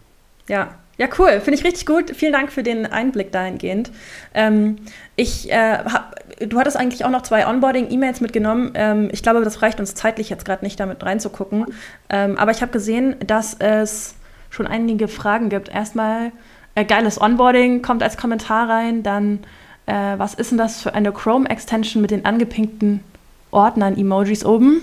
Ja, ja, cool. Finde ich richtig gut. Vielen Dank für den Einblick dahingehend. Ähm, ich, äh, hab, du hattest eigentlich auch noch zwei Onboarding-E-Mails mitgenommen. Ähm, ich glaube, das reicht uns zeitlich jetzt gerade nicht, damit reinzugucken. Ähm, aber ich habe gesehen, dass es schon einige Fragen gibt. Erstmal, äh, geiles Onboarding kommt als Kommentar rein. Dann, äh, was ist denn das für eine Chrome-Extension mit den angepinkten Ordnern-Emojis oben?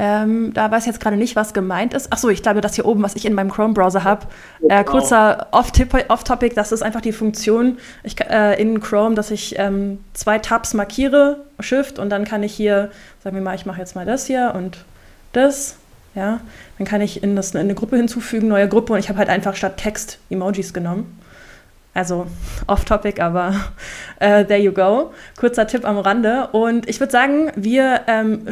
Ähm, da weiß ich jetzt gerade nicht, was gemeint ist. Achso, ich glaube, das hier oben, was ich in meinem Chrome-Browser habe. Äh, kurzer Off-Topic, das ist einfach die Funktion ich, äh, in Chrome, dass ich ähm, zwei Tabs markiere, Shift, und dann kann ich hier, sagen wir mal, ich mache jetzt mal das hier und das. Ja, dann kann ich in, das, in eine Gruppe hinzufügen, neue Gruppe, und ich habe halt einfach statt Text Emojis genommen. Also off-topic, aber äh, there you go. Kurzer Tipp am Rande. Und ich würde sagen, wir ähm,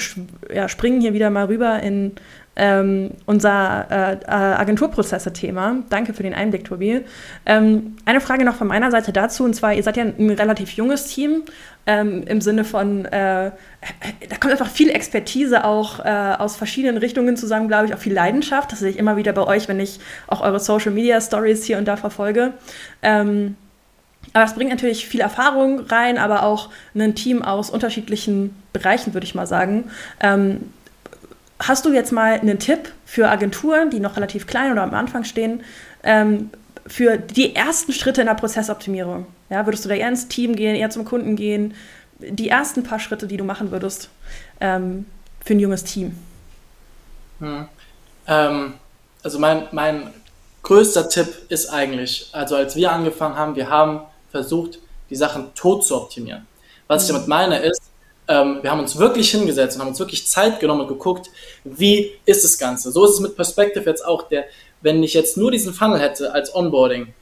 ja, springen hier wieder mal rüber in ähm, unser äh, äh, Agenturprozesse-Thema. Danke für den Einblick, Tobi. Ähm, eine Frage noch von meiner Seite dazu, und zwar, ihr seid ja ein relativ junges Team ähm, im Sinne von, äh, da kommt einfach viel Expertise auch äh, aus verschiedenen Richtungen zusammen, glaube ich, auch viel Leidenschaft. Das sehe ich immer wieder bei euch, wenn ich auch eure Social-Media-Stories hier und da verfolge. Ähm, aber es bringt natürlich viel Erfahrung rein, aber auch ein Team aus unterschiedlichen Bereichen, würde ich mal sagen. Ähm, Hast du jetzt mal einen Tipp für Agenturen, die noch relativ klein oder am Anfang stehen, ähm, für die ersten Schritte in der Prozessoptimierung? Ja, würdest du da eher ins Team gehen, eher zum Kunden gehen? Die ersten paar Schritte, die du machen würdest ähm, für ein junges Team? Hm. Ähm, also mein, mein größter Tipp ist eigentlich, also als wir angefangen haben, wir haben versucht, die Sachen tot zu optimieren. Was ich hm. damit meine ist, ähm, wir haben uns wirklich hingesetzt und haben uns wirklich Zeit genommen und geguckt, wie ist das Ganze. So ist es mit Perspective jetzt auch. Der, wenn ich jetzt nur diesen Funnel hätte als Onboarding,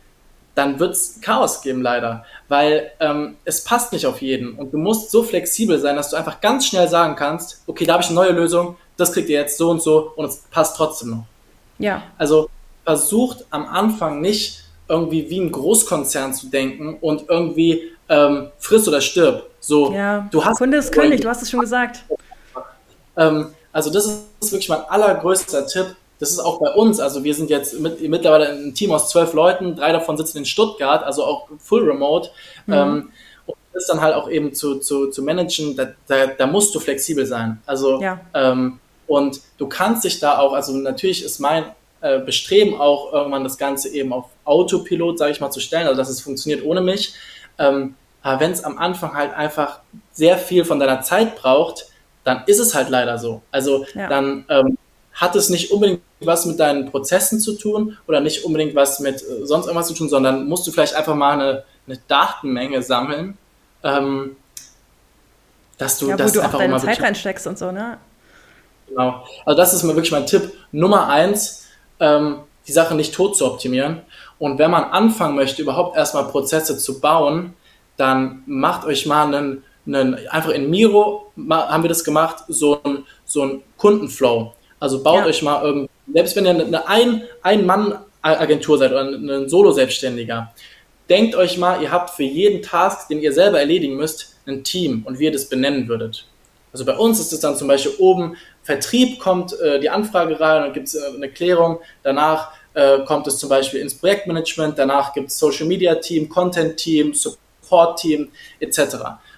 dann wird es Chaos geben leider, weil ähm, es passt nicht auf jeden und du musst so flexibel sein, dass du einfach ganz schnell sagen kannst, okay, da habe ich eine neue Lösung, das kriegt ihr jetzt so und so und es passt trotzdem noch. Ja. Also versucht am Anfang nicht irgendwie wie ein Großkonzern zu denken und irgendwie ähm, friss oder stirb. So, ja, du hast Kunde ist König, du hast es schon gesagt. Ähm, also das ist wirklich mein allergrößter Tipp. Das ist auch bei uns. Also wir sind jetzt mit, mittlerweile ein Team aus zwölf Leuten, drei davon sitzen in Stuttgart, also auch full remote. Mhm. Ähm, und das dann halt auch eben zu, zu, zu managen, da, da, da musst du flexibel sein. Also ja. ähm, und du kannst dich da auch, also natürlich ist mein äh, Bestreben auch irgendwann das Ganze eben auf Autopilot, sage ich mal, zu stellen, also dass es funktioniert ohne mich. Ähm, aber wenn es am Anfang halt einfach sehr viel von deiner Zeit braucht, dann ist es halt leider so. Also ja. dann ähm, hat es nicht unbedingt was mit deinen Prozessen zu tun oder nicht unbedingt was mit äh, sonst irgendwas zu tun, sondern musst du vielleicht einfach mal eine, eine Datenmenge sammeln, ähm, dass du ja, das wo du auch deine Zeit reinsteckst und so, ne? Genau. Also das ist mir wirklich mein Tipp Nummer eins, ähm, die Sache nicht tot zu optimieren. Und wenn man anfangen möchte, überhaupt erstmal Prozesse zu bauen, dann macht euch mal einen, einen einfach in Miro haben wir das gemacht, so ein, so ein Kundenflow. Also baut ja. euch mal irgendwie, selbst wenn ihr eine Ein-Mann-Agentur seid oder ein Solo-Selbstständiger, denkt euch mal, ihr habt für jeden Task, den ihr selber erledigen müsst, ein Team und wie ihr das benennen würdet. Also bei uns ist es dann zum Beispiel oben Vertrieb kommt äh, die Anfrage rein und gibt es äh, eine Klärung. Danach äh, kommt es zum Beispiel ins Projektmanagement, danach gibt es Social Media Team, Content Team, Support Team etc.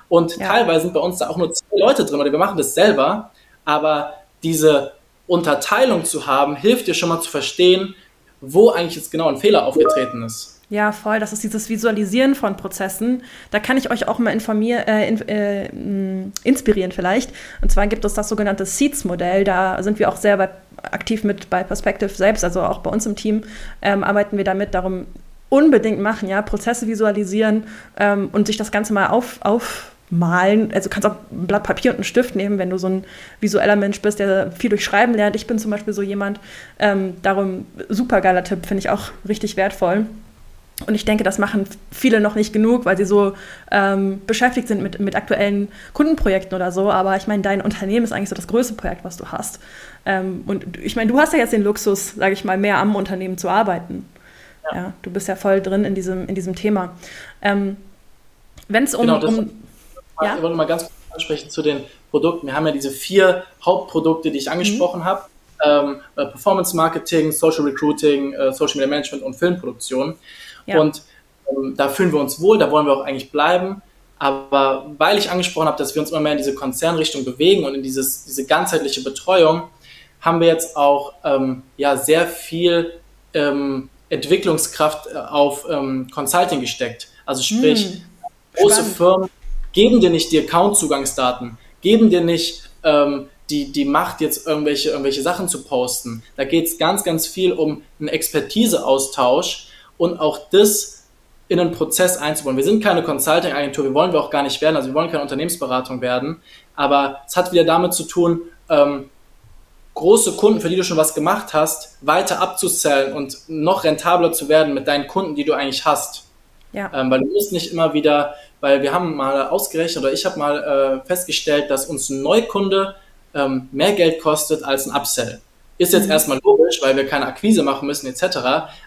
Und ja. teilweise sind bei uns da auch nur zwei Leute drin oder wir machen das selber, aber diese Unterteilung zu haben, hilft dir schon mal zu verstehen, wo eigentlich jetzt genau ein Fehler aufgetreten ist. Ja, voll. Das ist dieses Visualisieren von Prozessen. Da kann ich euch auch mal informieren, äh, in, äh, mm, inspirieren vielleicht. Und zwar gibt es das sogenannte Seeds-Modell. Da sind wir auch sehr bei, aktiv mit bei Perspective selbst, also auch bei uns im Team ähm, arbeiten wir damit. Darum unbedingt machen, ja, Prozesse visualisieren ähm, und sich das Ganze mal auf, aufmalen. Also du kannst auch ein Blatt Papier und einen Stift nehmen, wenn du so ein visueller Mensch bist, der viel durch Schreiben lernt. Ich bin zum Beispiel so jemand. Ähm, darum super geiler Tipp, finde ich auch richtig wertvoll. Und ich denke, das machen viele noch nicht genug, weil sie so ähm, beschäftigt sind mit, mit aktuellen Kundenprojekten oder so. Aber ich meine, dein Unternehmen ist eigentlich so das größte Projekt, was du hast. Ähm, und ich meine, du hast ja jetzt den Luxus, sage ich mal, mehr am Unternehmen zu arbeiten. Ja. ja. du bist ja voll drin in diesem, in diesem Thema. Ähm, Wenn es um. Genau, um ja? Ich wollte mal ganz kurz ansprechen zu den Produkten. Wir haben ja diese vier Hauptprodukte, die ich angesprochen mhm. habe. Ähm, äh, Performance Marketing, Social Recruiting, äh, Social Media Management und Filmproduktion. Ja. Und ähm, da fühlen wir uns wohl, da wollen wir auch eigentlich bleiben. Aber weil ich angesprochen habe, dass wir uns immer mehr in diese Konzernrichtung bewegen und in dieses, diese ganzheitliche Betreuung, haben wir jetzt auch ähm, ja, sehr viel ähm, Entwicklungskraft äh, auf ähm, Consulting gesteckt. Also sprich, hm, große. Firmen geben dir nicht die Account-Zugangsdaten, geben dir nicht ähm, die, die Macht, jetzt irgendwelche, irgendwelche Sachen zu posten. Da geht es ganz, ganz viel um einen Expertiseaustausch und auch das in einen Prozess einzubauen. Wir sind keine Consulting-Agentur, wir wollen wir auch gar nicht werden, also wir wollen keine Unternehmensberatung werden, aber es hat wieder damit zu tun, ähm, große Kunden, für die du schon was gemacht hast, weiter abzuzählen und noch rentabler zu werden mit deinen Kunden, die du eigentlich hast. Ja. Ähm, weil du musst nicht immer wieder, weil wir haben mal ausgerechnet oder ich habe mal äh, festgestellt, dass uns ein Neukunde ähm, mehr Geld kostet als ein Upsell. Ist jetzt mhm. erstmal logisch, weil wir keine Akquise machen müssen etc.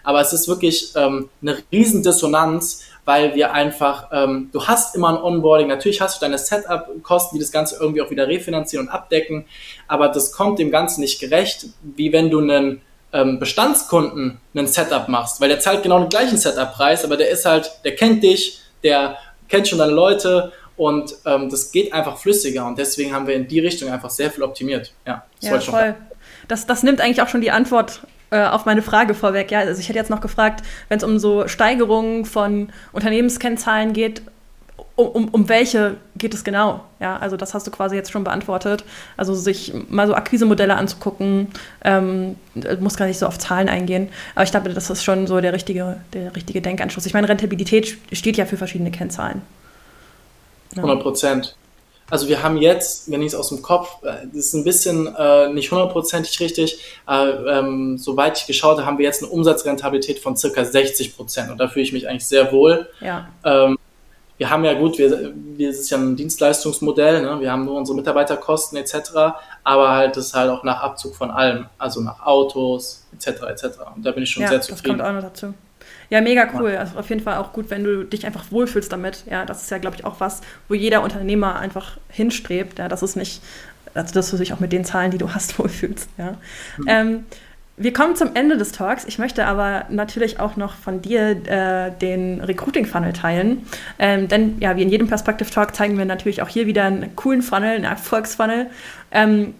Aber es ist wirklich ähm, eine Riesendissonanz, weil wir einfach, ähm, du hast immer ein Onboarding, natürlich hast du deine Setup-Kosten, die das Ganze irgendwie auch wieder refinanzieren und abdecken, aber das kommt dem Ganzen nicht gerecht, wie wenn du einen ähm, Bestandskunden einen Setup machst, weil der zahlt genau den gleichen Setup-Preis, aber der ist halt, der kennt dich, der kennt schon deine Leute und ähm, das geht einfach flüssiger und deswegen haben wir in die Richtung einfach sehr viel optimiert. Ja, das ja voll. Das, das nimmt eigentlich auch schon die Antwort äh, auf meine Frage vorweg. Ja, also ich hätte jetzt noch gefragt, wenn es um so Steigerungen von Unternehmenskennzahlen geht, um, um, um, welche geht es genau? Ja, also das hast du quasi jetzt schon beantwortet. Also sich mal so Akquisemodelle anzugucken, ähm, muss gar nicht so auf Zahlen eingehen. Aber ich glaube, das ist schon so der richtige, der richtige Denkanschluss. Ich meine, Rentabilität steht ja für verschiedene Kennzahlen. 100 Prozent. Also wir haben jetzt, wenn ich es aus dem Kopf, äh, das ist ein bisschen äh, nicht hundertprozentig richtig, äh, ähm, soweit ich geschaut habe, haben wir jetzt eine Umsatzrentabilität von circa 60 Prozent und da fühle ich mich eigentlich sehr wohl. Ja. Ähm, wir haben ja gut, wir, wir ist ja ein Dienstleistungsmodell, ne? wir haben nur unsere Mitarbeiterkosten etc., aber halt das ist halt auch nach Abzug von allem, also nach Autos etc. etc. Und da bin ich schon ja, sehr zufrieden. Das kommt auch noch dazu. Ja, mega cool. Also auf jeden Fall auch gut, wenn du dich einfach wohlfühlst damit. Ja, das ist ja, glaube ich, auch was, wo jeder Unternehmer einfach hinstrebt. Ja, das ist nicht, also dass du dich auch mit den Zahlen, die du hast, wohlfühlst. Ja. Mhm. Ähm, wir kommen zum Ende des Talks. Ich möchte aber natürlich auch noch von dir äh, den Recruiting-Funnel teilen. Ähm, denn ja, wie in jedem Perspective-Talk zeigen wir natürlich auch hier wieder einen coolen Funnel, einen Erfolgsfunnel. Ähm,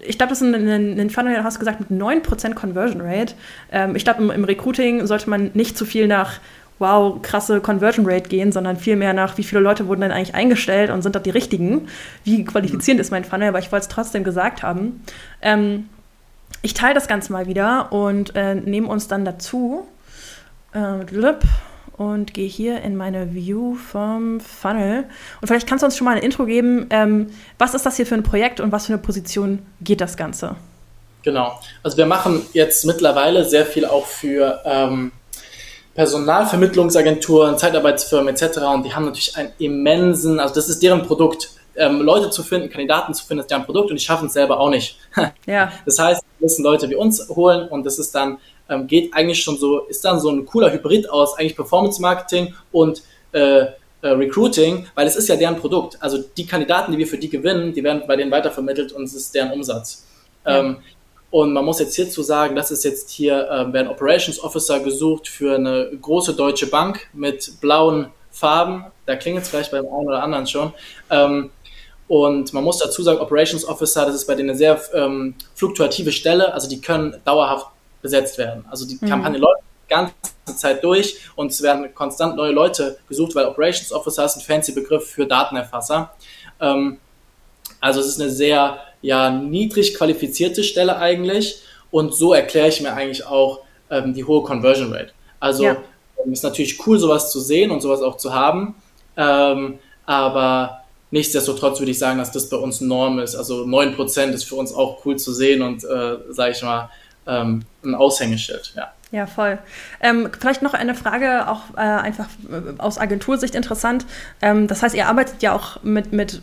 ich glaube, das ist ein, ein, ein Funnel, du hast gesagt, mit 9% Conversion Rate. Ähm, ich glaube, im, im, Recruiting sollte man nicht zu viel nach wow, krasse Conversion Rate gehen, sondern vielmehr nach, wie viele Leute wurden denn eigentlich eingestellt und sind das die richtigen? Wie qualifizierend mhm. ist mein Funnel? Aber ich wollte es trotzdem gesagt haben. Ähm, ich teile das Ganze mal wieder und äh, nehme uns dann dazu äh, und gehe hier in meine View vom Funnel. Und vielleicht kannst du uns schon mal ein Intro geben. Ähm, was ist das hier für ein Projekt und was für eine Position geht das Ganze? Genau. Also wir machen jetzt mittlerweile sehr viel auch für ähm, Personalvermittlungsagenturen, Zeitarbeitsfirmen etc. Und die haben natürlich einen immensen, also das ist deren Produkt ähm, Leute zu finden, Kandidaten zu finden, ist deren Produkt und die schaffen es selber auch nicht. ja. Das heißt, wir müssen Leute wie uns holen und das ist dann, ähm, geht eigentlich schon so, ist dann so ein cooler Hybrid aus eigentlich Performance Marketing und äh, äh, Recruiting, weil es ist ja deren Produkt. Also die Kandidaten, die wir für die gewinnen, die werden bei denen weitervermittelt und es ist deren Umsatz. Ja. Ähm, und man muss jetzt hierzu sagen, das ist jetzt hier, äh, werden Operations Officer gesucht für eine große deutsche Bank mit blauen Farben. Da klingelt es vielleicht beim einen oder anderen schon. Ähm, und man muss dazu sagen, Operations Officer, das ist bei denen eine sehr ähm, fluktuative Stelle, also die können dauerhaft besetzt werden. Also die mhm. Kampagne läuft die ganze Zeit durch und es werden konstant neue Leute gesucht, weil Operations Officer ist ein fancy Begriff für Datenerfasser. Ähm, also es ist eine sehr ja, niedrig qualifizierte Stelle eigentlich und so erkläre ich mir eigentlich auch ähm, die hohe Conversion Rate. Also ja. Ähm, ist natürlich cool, sowas zu sehen und sowas auch zu haben, ähm, aber Nichtsdestotrotz würde ich sagen, dass das bei uns Norm ist. Also 9% ist für uns auch cool zu sehen und, äh, sage ich mal, ähm, ein Aushängeschild. Ja. Ja, voll. Ähm, vielleicht noch eine Frage, auch äh, einfach äh, aus Agentursicht interessant. Ähm, das heißt, ihr arbeitet ja auch mit, mit,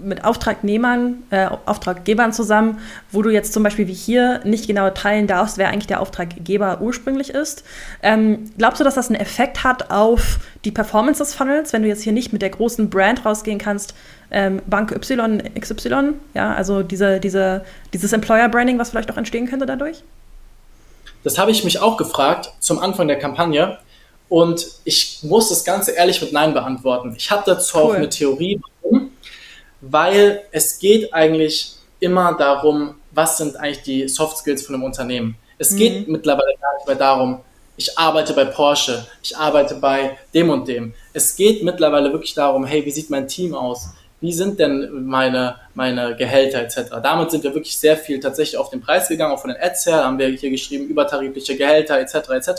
mit Auftragnehmern, äh, Auftraggebern zusammen, wo du jetzt zum Beispiel wie hier nicht genau teilen darfst, wer eigentlich der Auftraggeber ursprünglich ist. Ähm, glaubst du, dass das einen Effekt hat auf die Performance des Funnels, wenn du jetzt hier nicht mit der großen Brand rausgehen kannst, ähm, Bank Y, XY, ja, also diese, diese, dieses Employer-Branding, was vielleicht auch entstehen könnte dadurch? Das habe ich mich auch gefragt zum Anfang der Kampagne und ich muss das Ganze ehrlich mit Nein beantworten. Ich habe dazu cool. auch eine Theorie, warum, weil es geht eigentlich immer darum, was sind eigentlich die Soft Skills von einem Unternehmen. Es mhm. geht mittlerweile gar nicht mehr darum, ich arbeite bei Porsche, ich arbeite bei dem und dem. Es geht mittlerweile wirklich darum, hey, wie sieht mein Team aus? Wie sind denn meine, meine Gehälter etc. Damit sind wir wirklich sehr viel tatsächlich auf den Preis gegangen, auch von den Ads her, haben wir hier geschrieben, übertarifliche Gehälter etc. etc.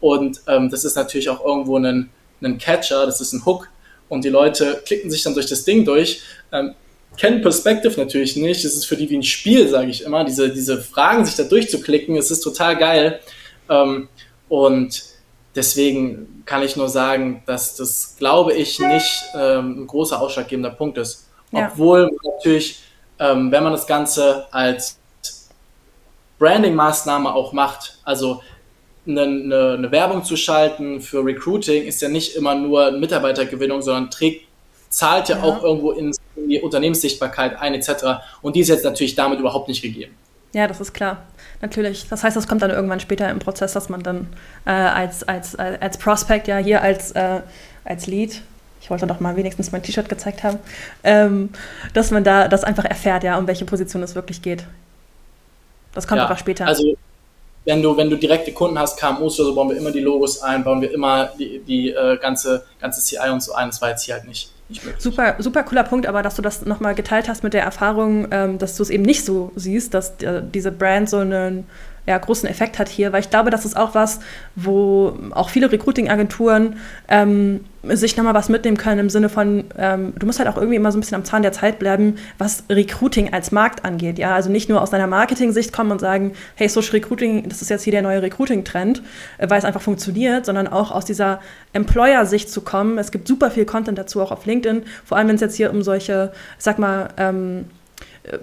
Und ähm, das ist natürlich auch irgendwo ein, ein Catcher, das ist ein Hook und die Leute klicken sich dann durch das Ding durch, ähm, kennen Perspective natürlich nicht, es ist für die wie ein Spiel, sage ich immer, diese, diese Fragen sich da durchzuklicken, es ist total geil ähm, und deswegen kann ich nur sagen, dass das, glaube ich, nicht ähm, ein großer ausschlaggebender Punkt ist. Ja. Obwohl natürlich, ähm, wenn man das Ganze als Branding-Maßnahme auch macht, also eine, eine, eine, Werbung zu schalten für Recruiting ist ja nicht immer nur Mitarbeitergewinnung, sondern trägt, zahlt ja, ja. auch irgendwo in die Unternehmenssichtbarkeit ein etc. Und die ist jetzt natürlich damit überhaupt nicht gegeben. Ja, das ist klar natürlich. Das heißt, das kommt dann irgendwann später im Prozess, dass man dann äh, als, als, als Prospect, ja hier als, äh, als Lead, ich wollte doch mal wenigstens mein T-Shirt gezeigt haben, ähm, dass man da das einfach erfährt, ja, um welche Position es wirklich geht. Das kommt ja, einfach später. Also wenn du, wenn du direkte Kunden hast, KMUs oder so, bauen wir immer die Logos ein, bauen wir immer die, die äh, ganze, ganze CI und so ein. Das war jetzt hier halt nicht Super, super cooler Punkt, aber dass du das nochmal geteilt hast mit der Erfahrung, ähm, dass du es eben nicht so siehst, dass äh, diese Brand so einen ja, großen Effekt hat hier, weil ich glaube, das ist auch was, wo auch viele Recruiting-Agenturen ähm, sich nochmal was mitnehmen können im Sinne von, ähm, du musst halt auch irgendwie immer so ein bisschen am Zahn der Zeit bleiben, was Recruiting als Markt angeht. Ja, also nicht nur aus deiner Marketing-Sicht kommen und sagen, hey, Social Recruiting, das ist jetzt hier der neue Recruiting-Trend, äh, weil es einfach funktioniert, sondern auch aus dieser Employer-Sicht zu kommen. Es gibt super viel Content dazu auch auf LinkedIn, vor allem wenn es jetzt hier um solche, sag mal, ähm,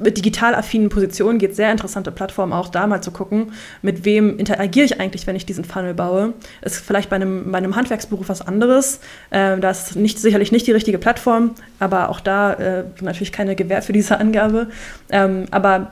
mit digital affinen Positionen geht, sehr interessante Plattformen auch da mal zu gucken, mit wem interagiere ich eigentlich, wenn ich diesen Funnel baue. Ist vielleicht bei einem, bei einem Handwerksberuf was anderes. Äh, da ist nicht, sicherlich nicht die richtige Plattform, aber auch da äh, natürlich keine Gewähr für diese Angabe. Ähm, aber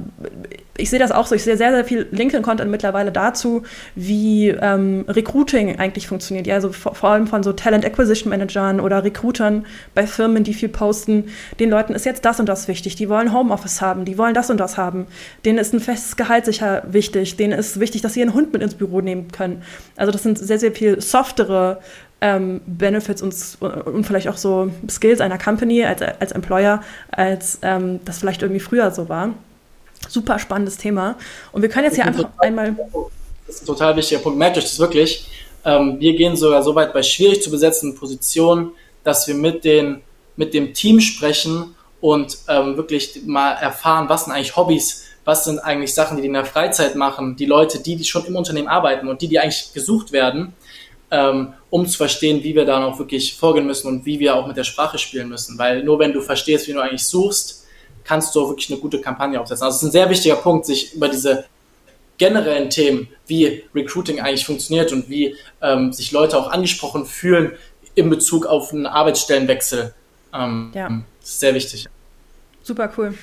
ich sehe das auch so. Ich sehe sehr, sehr viel LinkedIn-Content mittlerweile dazu, wie ähm, Recruiting eigentlich funktioniert. Ja, also vor, vor, allem von so Talent Acquisition Managern oder Recruitern bei Firmen, die viel posten. Den Leuten ist jetzt das und das wichtig. Die wollen Homeoffice haben, die wollen das und das haben. Denen ist ein festes Gehalt sicher wichtig. Denen ist wichtig, dass sie ihren Hund mit ins Büro nehmen können. Also das sind sehr, sehr viel softere ähm, Benefits und, und vielleicht auch so Skills einer Company als, als Employer, als ähm, das vielleicht irgendwie früher so war. Super spannendes Thema. Und wir können jetzt hier einfach einmal. Das ist ein total wichtiger Punkt. Merkt euch das wirklich. Ähm, wir gehen sogar so weit bei schwierig zu besetzenden Positionen, dass wir mit, den, mit dem Team sprechen und ähm, wirklich mal erfahren, was sind eigentlich Hobbys, was sind eigentlich Sachen, die die in der Freizeit machen, die Leute, die, die schon im Unternehmen arbeiten und die, die eigentlich gesucht werden, ähm, um zu verstehen, wie wir da noch wirklich vorgehen müssen und wie wir auch mit der Sprache spielen müssen. Weil nur wenn du verstehst, wie du eigentlich suchst, kannst du auch wirklich eine gute Kampagne aufsetzen. Also es ist ein sehr wichtiger Punkt, sich über diese generellen Themen, wie Recruiting eigentlich funktioniert und wie ähm, sich Leute auch angesprochen fühlen in Bezug auf einen Arbeitsstellenwechsel. Ähm, ja. ist sehr wichtig. Super cool.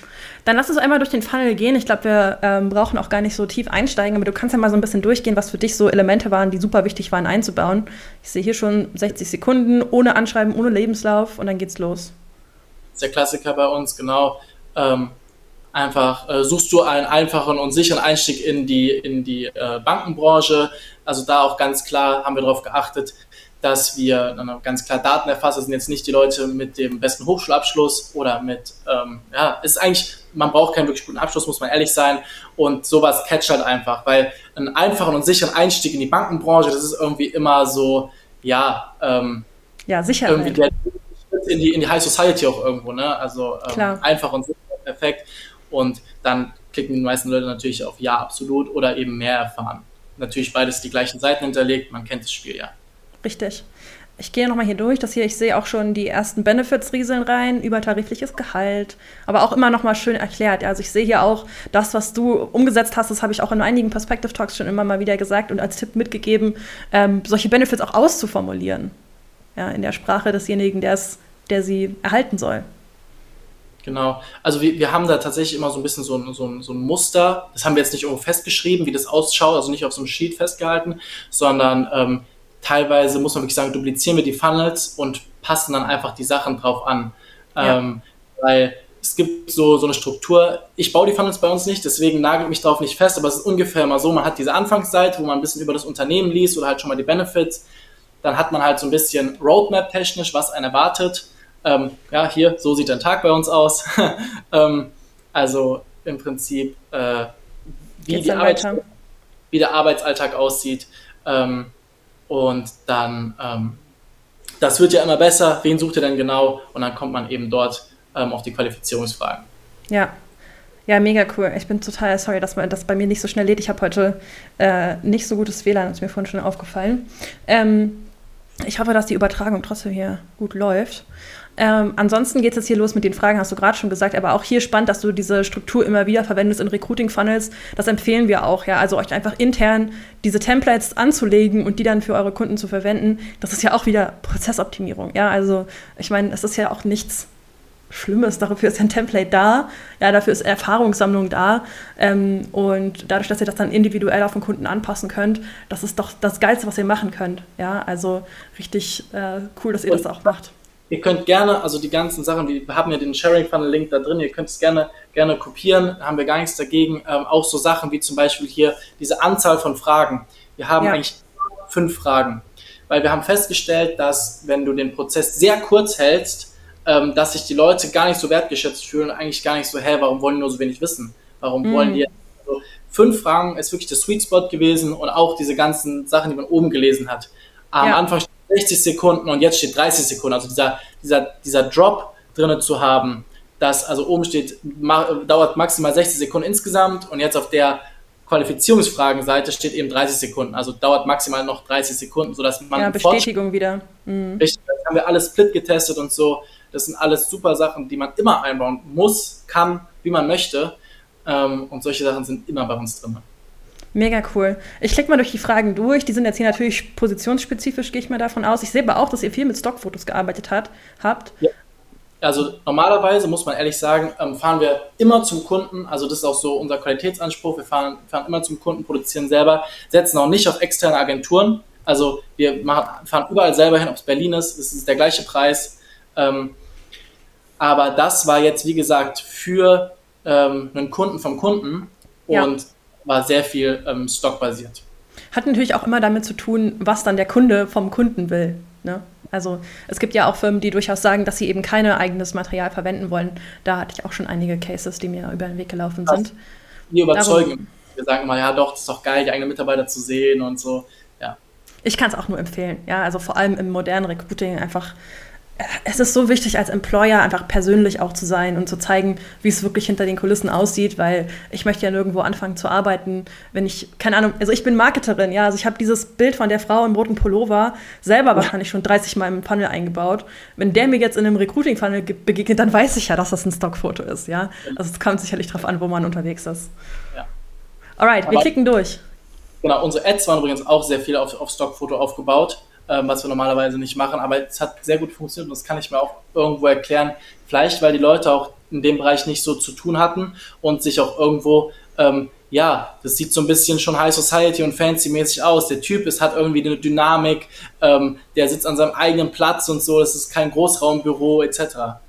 Dann lass uns einmal durch den Funnel gehen. Ich glaube, wir ähm, brauchen auch gar nicht so tief einsteigen, aber du kannst ja mal so ein bisschen durchgehen, was für dich so Elemente waren, die super wichtig waren einzubauen. Ich sehe hier schon 60 Sekunden ohne Anschreiben, ohne Lebenslauf und dann geht's los. Das ist der Klassiker bei uns, genau ähm, einfach äh, suchst du einen einfachen und sicheren Einstieg in die, in die äh, Bankenbranche. Also da auch ganz klar haben wir darauf geachtet, dass wir ganz klar Daten erfassen. Das sind jetzt nicht die Leute mit dem besten Hochschulabschluss oder mit, ähm, ja, ist eigentlich, man braucht keinen wirklich guten Abschluss, muss man ehrlich sein. Und sowas catcht halt einfach, weil einen einfachen und sicheren Einstieg in die Bankenbranche, das ist irgendwie immer so, ja, ähm, ja, Sicherheit. Irgendwie der, in die, in die High Society auch irgendwo, ne? Also ähm, einfach und sicher, perfekt. Und dann klicken die meisten Leute natürlich auf Ja, absolut oder eben mehr erfahren. Natürlich beides die gleichen Seiten hinterlegt, man kennt das Spiel ja. Richtig. Ich gehe nochmal hier durch. Das hier, ich sehe auch schon die ersten Benefits rieseln rein, übertarifliches Gehalt, aber auch immer nochmal schön erklärt. Also ich sehe hier auch das, was du umgesetzt hast, das habe ich auch in einigen Perspective Talks schon immer mal wieder gesagt und als Tipp mitgegeben, ähm, solche Benefits auch auszuformulieren. Ja, in der Sprache desjenigen, der es der sie erhalten soll. Genau. Also wir, wir haben da tatsächlich immer so ein bisschen so ein, so, ein, so ein Muster. Das haben wir jetzt nicht irgendwo festgeschrieben, wie das ausschaut, also nicht auf so einem Sheet festgehalten, sondern ähm, teilweise muss man wirklich sagen, duplizieren wir die Funnels und passen dann einfach die Sachen drauf an. Ja. Ähm, weil es gibt so, so eine Struktur. Ich baue die Funnels bei uns nicht, deswegen nagelt mich darauf nicht fest, aber es ist ungefähr mal so, man hat diese Anfangsseite, wo man ein bisschen über das Unternehmen liest oder halt schon mal die Benefits. Dann hat man halt so ein bisschen Roadmap technisch, was einen erwartet ähm, ja, hier, so sieht ein Tag bei uns aus. ähm, also im Prinzip, äh, wie, die Arbeit, wie, der Arbeitsalltag aussieht. Ähm, und dann, ähm, das wird ja immer besser. Wen sucht ihr denn genau? Und dann kommt man eben dort ähm, auf die Qualifizierungsfragen. Ja, ja, mega cool. Ich bin total sorry, dass das bei mir nicht so schnell lädt. Ich habe heute äh, nicht so gutes WLAN, das ist mir vorhin schon aufgefallen. Ähm, ich hoffe, dass die Übertragung trotzdem hier gut läuft. Ähm, ansonsten geht es jetzt hier los mit den Fragen, hast du gerade schon gesagt, aber auch hier spannend, dass du diese Struktur immer wieder verwendest in Recruiting-Funnels. Das empfehlen wir auch, ja. Also euch einfach intern diese Templates anzulegen und die dann für eure Kunden zu verwenden. Das ist ja auch wieder Prozessoptimierung, ja. Also ich meine, es ist ja auch nichts Schlimmes. Dafür ist ein Template da, ja, dafür ist Erfahrungssammlung da. Ähm, und dadurch, dass ihr das dann individuell auf den Kunden anpassen könnt, das ist doch das Geilste, was ihr machen könnt. Ja, also richtig äh, cool, dass ihr das auch macht. Ihr könnt gerne, also die ganzen Sachen, wir haben ja den Sharing Funnel Link da drin, ihr könnt es gerne, gerne kopieren, haben wir gar nichts dagegen. Ähm, auch so Sachen wie zum Beispiel hier diese Anzahl von Fragen. Wir haben ja. eigentlich fünf Fragen, weil wir haben festgestellt, dass wenn du den Prozess sehr kurz hältst, ähm, dass sich die Leute gar nicht so wertgeschätzt fühlen, eigentlich gar nicht so, hä, warum wollen die nur so wenig wissen? Warum mhm. wollen die, also, fünf Fragen ist wirklich der Sweet Spot gewesen und auch diese ganzen Sachen, die man oben gelesen hat. Am ja. Anfang 60 Sekunden und jetzt steht 30 Sekunden. Also dieser, dieser, dieser Drop drinnen zu haben, dass also oben steht, ma, dauert maximal 60 Sekunden insgesamt und jetzt auf der Qualifizierungsfragenseite steht eben 30 Sekunden. Also dauert maximal noch 30 Sekunden, sodass man. Ja, Bestätigung wieder. Mhm. Richtig, das haben wir alles split getestet und so. Das sind alles super Sachen, die man immer einbauen muss, kann, wie man möchte. Ähm, und solche Sachen sind immer bei uns drin. Mega cool. Ich klicke mal durch die Fragen durch. Die sind jetzt hier natürlich positionsspezifisch, gehe ich mal davon aus. Ich sehe aber auch, dass ihr viel mit Stockfotos gearbeitet hat, habt. Ja. Also normalerweise muss man ehrlich sagen, ähm, fahren wir immer zum Kunden. Also das ist auch so unser Qualitätsanspruch. Wir fahren, fahren immer zum Kunden, produzieren selber, setzen auch nicht auf externe Agenturen. Also wir machen, fahren überall selber hin, ob es Berlin ist, es ist der gleiche Preis. Ähm, aber das war jetzt, wie gesagt, für ähm, einen Kunden vom Kunden ja. und war sehr viel ähm, stockbasiert. Hat natürlich auch immer damit zu tun, was dann der Kunde vom Kunden will. Ne? Also es gibt ja auch Firmen, die durchaus sagen, dass sie eben kein eigenes Material verwenden wollen. Da hatte ich auch schon einige Cases, die mir über den Weg gelaufen sind. Wir überzeugen. Darum, wir sagen mal, ja doch, das ist doch geil, die eigenen Mitarbeiter zu sehen und so. Ja. Ich kann es auch nur empfehlen. Ja, also vor allem im modernen Recruiting einfach es ist so wichtig, als Employer einfach persönlich auch zu sein und zu zeigen, wie es wirklich hinter den Kulissen aussieht, weil ich möchte ja nirgendwo anfangen zu arbeiten, wenn ich, keine Ahnung, also ich bin Marketerin, ja, also ich habe dieses Bild von der Frau im roten Pullover selber wahrscheinlich schon 30 Mal im Funnel eingebaut. Wenn der mir jetzt in einem Recruiting-Funnel begegnet, dann weiß ich ja, dass das ein Stockfoto ist, ja. Also es kommt sicherlich darauf an, wo man unterwegs ist. Ja. Alright, Aber wir klicken durch. Genau, unsere Ads waren übrigens auch sehr viel auf, auf Stockfoto aufgebaut ähm, was wir normalerweise nicht machen. Aber es hat sehr gut funktioniert und das kann ich mir auch irgendwo erklären. Vielleicht, weil die Leute auch in dem Bereich nicht so zu tun hatten und sich auch irgendwo, ähm, ja, das sieht so ein bisschen schon High Society und Fancy-mäßig aus. Der Typ ist, hat irgendwie eine Dynamik, ähm, der sitzt an seinem eigenen Platz und so, das ist kein Großraumbüro etc.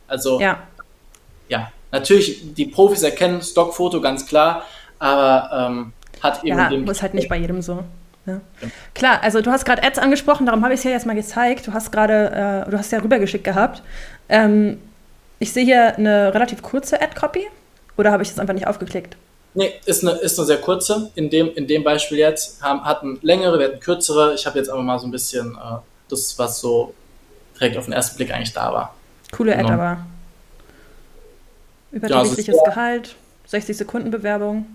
Also, ja. ja, natürlich, die Profis erkennen Stockfoto ganz klar, aber ähm, hat eben. Ja, muss halt nicht bei jedem so. Ja. Klar, also du hast gerade Ads angesprochen, darum habe ich es hier jetzt mal gezeigt. Du hast gerade, äh, du hast ja rübergeschickt gehabt. Ähm, ich sehe hier eine relativ kurze Ad-Copy oder habe ich das einfach nicht aufgeklickt? Nee, ist eine, ist eine sehr kurze. In dem, in dem Beispiel jetzt haben, hatten längere, wir hatten kürzere. Ich habe jetzt aber mal so ein bisschen äh, das, was so direkt auf den ersten Blick eigentlich da war. Coole Ad genau. aber. Übertarifliches ja, Gehalt, 60 Sekunden Bewerbung.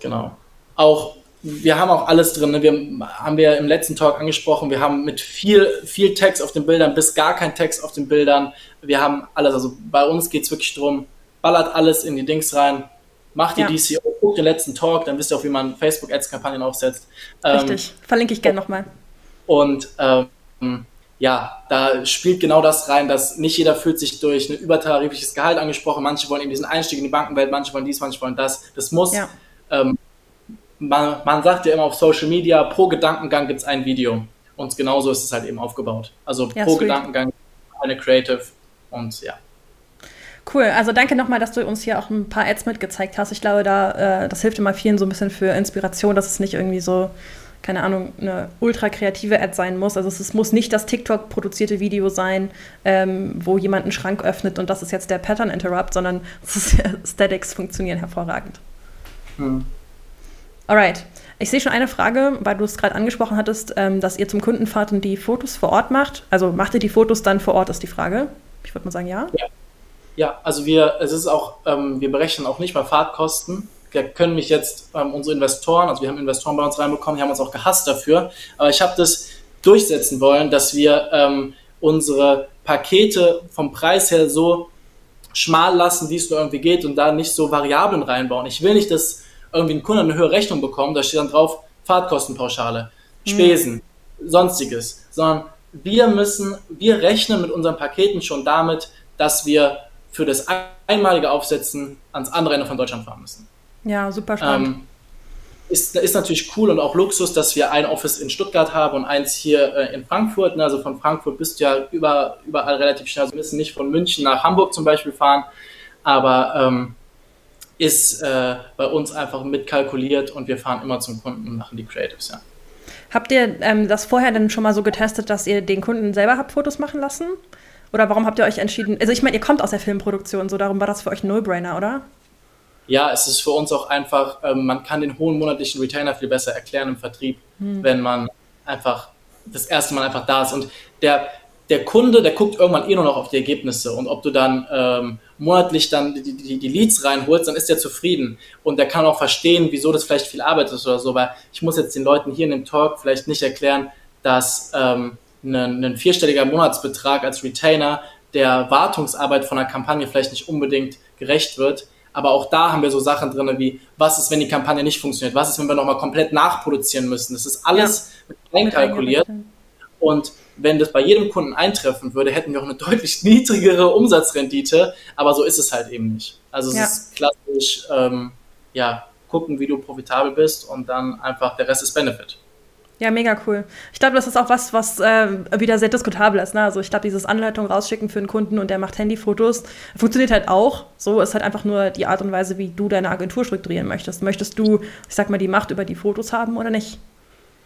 Genau. Auch wir haben auch alles drin. Ne? Wir haben wir im letzten Talk angesprochen. Wir haben mit viel, viel Text auf den Bildern bis gar kein Text auf den Bildern. Wir haben alles. Also bei uns geht es wirklich drum, ballert alles in die Dings rein, macht die ja. DCO, guckt den letzten Talk, dann wisst ihr auch, wie man Facebook-Ads-Kampagnen aufsetzt. Ähm, Richtig. Ähm, Verlinke ich gerne nochmal. Und ähm, ja, da spielt genau das rein, dass nicht jeder fühlt sich durch ein übertarifliches Gehalt angesprochen. Manche wollen eben diesen Einstieg in die Bankenwelt, manche wollen dies, manche wollen das. Das muss ja. ähm, man, man sagt ja immer auf Social Media, pro Gedankengang gibt es ein Video. Und genauso ist es halt eben aufgebaut. Also ja, pro sweet. Gedankengang eine Creative und ja. Cool, also danke nochmal, dass du uns hier auch ein paar Ads mitgezeigt hast. Ich glaube, da, äh, das hilft immer vielen so ein bisschen für Inspiration, dass es nicht irgendwie so, keine Ahnung, eine ultra kreative Ad sein muss. Also es, es muss nicht das TikTok-produzierte Video sein, ähm, wo jemand einen Schrank öffnet und das ist jetzt der Pattern Interrupt, sondern Statics funktionieren hervorragend. Hm. Alright. Ich sehe schon eine Frage, weil du es gerade angesprochen hattest, ähm, dass ihr zum Kunden fahrt und die Fotos vor Ort macht. Also macht ihr die Fotos dann vor Ort, ist die Frage. Ich würde mal sagen, ja. Ja, ja also wir, es ist auch, ähm, wir berechnen auch nicht mal Fahrtkosten. Wir können mich jetzt ähm, unsere Investoren, also wir haben Investoren bei uns reinbekommen, die haben uns auch gehasst dafür. Aber ich habe das durchsetzen wollen, dass wir ähm, unsere Pakete vom Preis her so schmal lassen, wie es nur irgendwie geht und da nicht so Variablen reinbauen. Ich will nicht, dass irgendwie ein Kunde eine höhere Rechnung bekommt, da steht dann drauf Fahrtkostenpauschale, Spesen, mhm. sonstiges, sondern wir müssen, wir rechnen mit unseren Paketen schon damit, dass wir für das einmalige Aufsetzen ans andere Ende von Deutschland fahren müssen. Ja, super spannend. Ähm, ist, ist natürlich cool und auch Luxus, dass wir ein Office in Stuttgart haben und eins hier äh, in Frankfurt. Also von Frankfurt bist du ja über, überall relativ schnell. Also wir müssen nicht von München nach Hamburg zum Beispiel fahren, aber ähm, ist äh, bei uns einfach mitkalkuliert und wir fahren immer zum Kunden und machen die Creatives, ja. Habt ihr ähm, das vorher dann schon mal so getestet, dass ihr den Kunden selber habt Fotos machen lassen? Oder warum habt ihr euch entschieden? Also ich meine, ihr kommt aus der Filmproduktion, so darum war das für euch ein No-Brainer, oder? ja, es ist für uns auch einfach, ähm, man kann den hohen monatlichen Retainer viel besser erklären im Vertrieb, hm. wenn man einfach das erste Mal einfach da ist. Und der, der Kunde, der guckt irgendwann eh nur noch auf die Ergebnisse und ob du dann ähm, monatlich dann die, die, die Leads reinholst, dann ist der zufrieden und der kann auch verstehen, wieso das vielleicht viel Arbeit ist oder so, weil ich muss jetzt den Leuten hier in dem Talk vielleicht nicht erklären, dass ähm, ein, ein vierstelliger Monatsbetrag als Retainer der Wartungsarbeit von einer Kampagne vielleicht nicht unbedingt gerecht wird. Aber auch da haben wir so Sachen drin wie, was ist, wenn die Kampagne nicht funktioniert? Was ist, wenn wir nochmal komplett nachproduzieren müssen? Das ist alles ja. mit einkalkuliert. Und wenn das bei jedem Kunden eintreffen würde, hätten wir auch eine deutlich niedrigere Umsatzrendite, aber so ist es halt eben nicht. Also es ja. ist klassisch, ähm, ja, gucken, wie du profitabel bist und dann einfach der Rest ist Benefit. Ja, mega cool. Ich glaube, das ist auch was, was äh, wieder sehr diskutabel ist. Ne? Also ich glaube, dieses Anleitung rausschicken für einen Kunden und der macht Handyfotos, funktioniert halt auch. So ist halt einfach nur die Art und Weise, wie du deine Agentur strukturieren möchtest. Möchtest du, ich sag mal, die Macht über die Fotos haben oder nicht?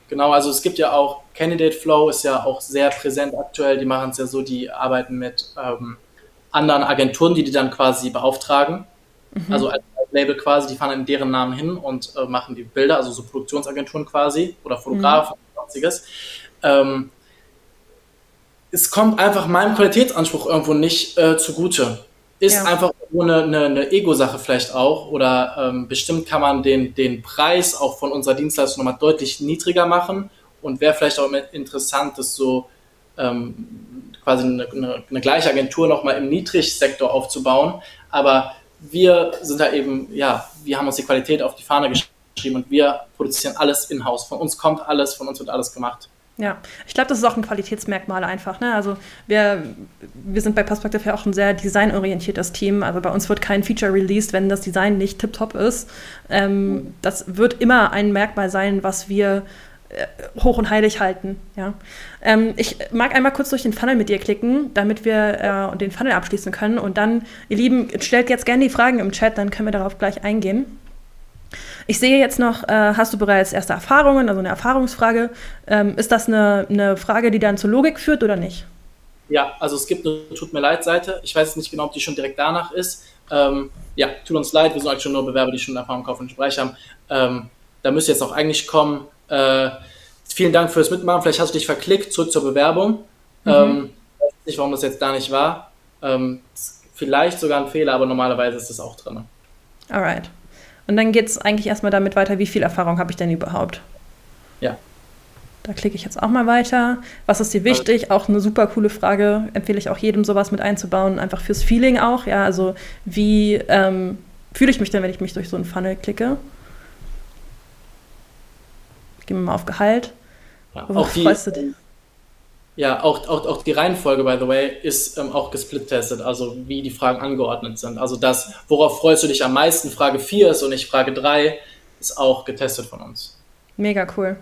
Genau, also es gibt ja auch, Candidate Flow ist ja auch sehr präsent aktuell. Die machen es ja so, die arbeiten mit ähm, anderen Agenturen, die die dann quasi beauftragen. Mhm. Also als Label quasi, die fahren in deren Namen hin und äh, machen die Bilder, also so Produktionsagenturen quasi oder Fotografen mhm. und sonstiges. Ähm, es kommt einfach meinem Qualitätsanspruch irgendwo nicht äh, zugute ist ja. einfach nur eine, eine, eine Ego-Sache vielleicht auch oder ähm, bestimmt kann man den, den Preis auch von unserer Dienstleistung nochmal deutlich niedriger machen und wäre vielleicht auch interessant, das so ähm, quasi eine, eine, eine gleiche Agentur nochmal im Niedrigsektor aufzubauen, aber wir sind da eben, ja, wir haben uns die Qualität auf die Fahne geschrieben und wir produzieren alles in-house. Von uns kommt alles, von uns wird alles gemacht. Ja, ich glaube, das ist auch ein Qualitätsmerkmal einfach. Ne? Also wir, wir sind bei Perspective ja auch ein sehr designorientiertes Team. Also bei uns wird kein Feature released, wenn das Design nicht tiptop ist. Ähm, das wird immer ein Merkmal sein, was wir äh, hoch und heilig halten. Ja. Ähm, ich mag einmal kurz durch den Funnel mit dir klicken, damit wir äh, den Funnel abschließen können. Und dann, ihr Lieben, stellt jetzt gerne die Fragen im Chat, dann können wir darauf gleich eingehen. Ich sehe jetzt noch, äh, hast du bereits erste Erfahrungen, also eine Erfahrungsfrage. Ähm, ist das eine, eine Frage, die dann zur Logik führt oder nicht? Ja, also es gibt eine Tut mir leid Seite. Ich weiß nicht genau, ob die schon direkt danach ist. Ähm, ja, tut uns leid, wir sind eigentlich schon nur Bewerber, die schon Erfahrung im kaufmännischen Bereich haben. Ähm, da müsste jetzt auch eigentlich kommen. Äh, vielen Dank fürs Mitmachen. Vielleicht hast du dich verklickt. Zurück zur Bewerbung. Mhm. Ähm, ich weiß nicht, warum das jetzt da nicht war. Ähm, vielleicht sogar ein Fehler, aber normalerweise ist das auch drin. Alright. Und dann geht es eigentlich erstmal damit weiter, wie viel Erfahrung habe ich denn überhaupt? Ja. Da klicke ich jetzt auch mal weiter. Was ist dir wichtig? Auch eine super coole Frage. Empfehle ich auch jedem, sowas mit einzubauen, einfach fürs Feeling auch. Ja, also wie ähm, fühle ich mich denn, wenn ich mich durch so einen Funnel klicke? Gehen wir mal auf Gehalt. Ja, auch die, freust du dich? Ja, auch, auch, auch die Reihenfolge, by the way, ist ähm, auch gesplittestet, also wie die Fragen angeordnet sind. Also das, worauf freust du dich am meisten, Frage 4 ist und nicht Frage 3, ist auch getestet von uns. Mega cool.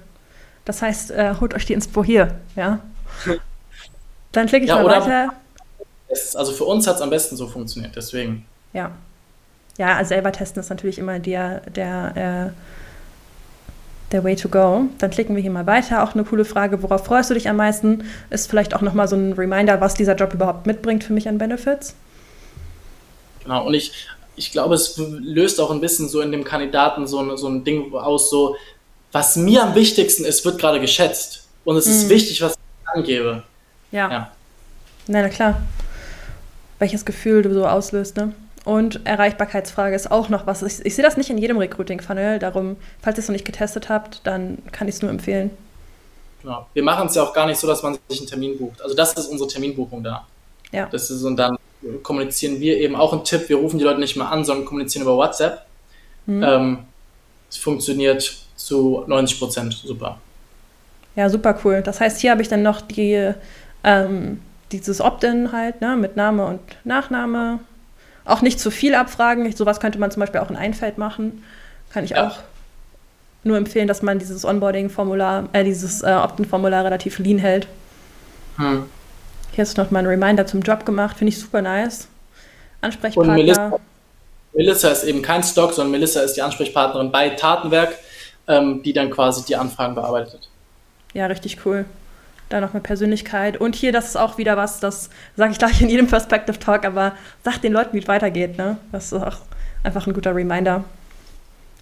Das heißt, äh, holt euch die Inspo hier, ja? Dann klicke ich ja, mal weiter. Also für uns hat es am besten so funktioniert, deswegen. Ja. Ja, selber testen ist natürlich immer der, der äh, der Way to go. Dann klicken wir hier mal weiter. Auch eine coole Frage, worauf freust du dich am meisten? Ist vielleicht auch nochmal so ein Reminder, was dieser Job überhaupt mitbringt für mich an Benefits. Genau, und ich, ich glaube, es löst auch ein bisschen so in dem Kandidaten so ein, so ein Ding aus, so, was mir am wichtigsten ist, wird gerade geschätzt. Und es ist mhm. wichtig, was ich angebe. Ja. ja. Na, na klar. Welches Gefühl du so auslöst, ne? Und Erreichbarkeitsfrage ist auch noch was. Ich, ich sehe das nicht in jedem Recruiting-Funnel. Darum, falls ihr es noch nicht getestet habt, dann kann ich es nur empfehlen. Genau. Wir machen es ja auch gar nicht so, dass man sich einen Termin bucht. Also das ist unsere Terminbuchung da. Ja. Das ist, und dann kommunizieren wir eben auch einen Tipp. Wir rufen die Leute nicht mehr an, sondern kommunizieren über WhatsApp. Mhm. Ähm, es funktioniert zu 90 Prozent super. Ja, super cool. Das heißt, hier habe ich dann noch die, ähm, dieses Opt-in halt, ne, mit Name und Nachname, auch nicht zu viel abfragen. Sowas könnte man zum Beispiel auch in Einfeld machen. Kann ich ja. auch nur empfehlen, dass man dieses Onboarding-Formular, äh, dieses äh, Opt-in-Formular relativ lean hält. Hm. Hier ist noch mal ein Reminder zum Job gemacht. Finde ich super nice. Ansprechpartner. Und Melissa, Melissa, ist eben kein Stock, sondern Melissa ist die Ansprechpartnerin bei Tatenwerk, ähm, die dann quasi die Anfragen bearbeitet. Ja, richtig cool da noch eine Persönlichkeit. Und hier, das ist auch wieder was, das sage ich gleich in jedem Perspective Talk, aber sagt den Leuten, wie es weitergeht. Ne? Das ist auch einfach ein guter Reminder.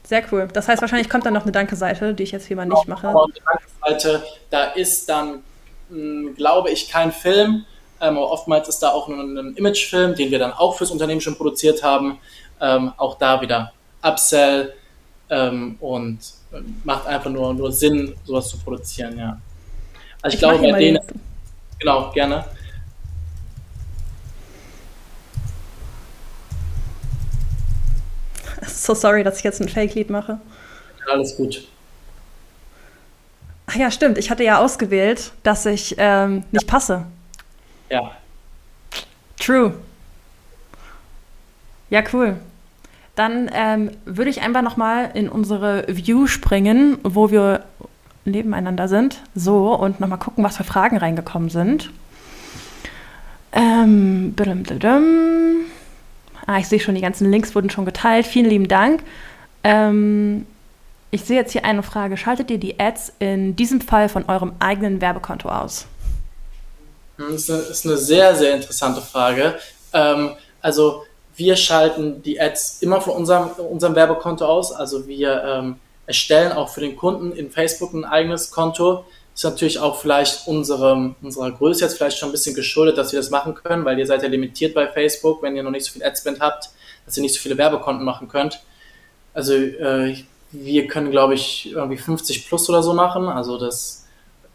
Sehr cool. Das heißt, wahrscheinlich kommt dann noch eine Danke-Seite, die ich jetzt hier mal nicht mache. Genau, Danke-Seite, da ist dann, hm, glaube ich, kein Film. Ähm, oftmals ist da auch nur ein Imagefilm, den wir dann auch fürs Unternehmen schon produziert haben. Ähm, auch da wieder Upsell ähm, und äh, macht einfach nur, nur Sinn, sowas zu produzieren, ja. Also ich, ich glaube, bei denen. Genau, gerne. So sorry, dass ich jetzt ein Fake-Lied mache. Alles gut. Ach ja, stimmt. Ich hatte ja ausgewählt, dass ich ähm, nicht passe. Ja. True. Ja, cool. Dann ähm, würde ich einfach nochmal in unsere View springen, wo wir nebeneinander sind. So, und nochmal gucken, was für Fragen reingekommen sind. Ähm, ah, ich sehe schon, die ganzen Links wurden schon geteilt. Vielen lieben Dank. Ähm, ich sehe jetzt hier eine Frage. Schaltet ihr die Ads in diesem Fall von eurem eigenen Werbekonto aus? Das ist eine sehr, sehr interessante Frage. Ähm, also wir schalten die Ads immer von unserem, unserem Werbekonto aus. Also wir ähm, erstellen auch für den Kunden in Facebook ein eigenes Konto. Ist natürlich auch vielleicht unserem, unserer Größe jetzt vielleicht schon ein bisschen geschuldet, dass wir das machen können, weil ihr seid ja limitiert bei Facebook, wenn ihr noch nicht so viel Adspend habt, dass ihr nicht so viele Werbekonten machen könnt. Also äh, wir können, glaube ich, irgendwie 50 plus oder so machen. Also das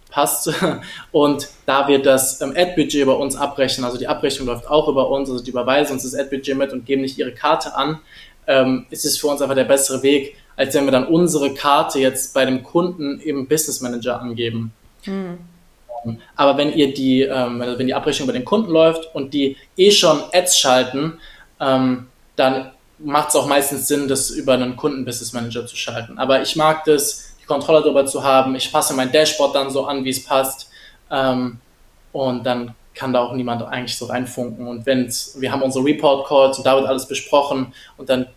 passt. Und da wir das ähm, Ad-Budget bei uns abrechnen, also die Abrechnung läuft auch über uns, also die überweisen uns das Ad-Budget mit und geben nicht ihre Karte an, ähm, ist es für uns einfach der bessere Weg, als wenn wir dann unsere Karte jetzt bei dem Kunden im Business Manager angeben. Mhm. Aber wenn ihr die, ähm, wenn die Abrechnung bei den Kunden läuft und die eh schon Ads schalten, ähm, dann macht es auch meistens Sinn, das über einen Kunden-Business Manager zu schalten. Aber ich mag das, Kontrolle darüber zu haben. Ich passe mein Dashboard dann so an, wie es passt. Ähm, und dann kann da auch niemand eigentlich so reinfunken. Und wenn wir haben unsere Report Calls und da wird alles besprochen und dann,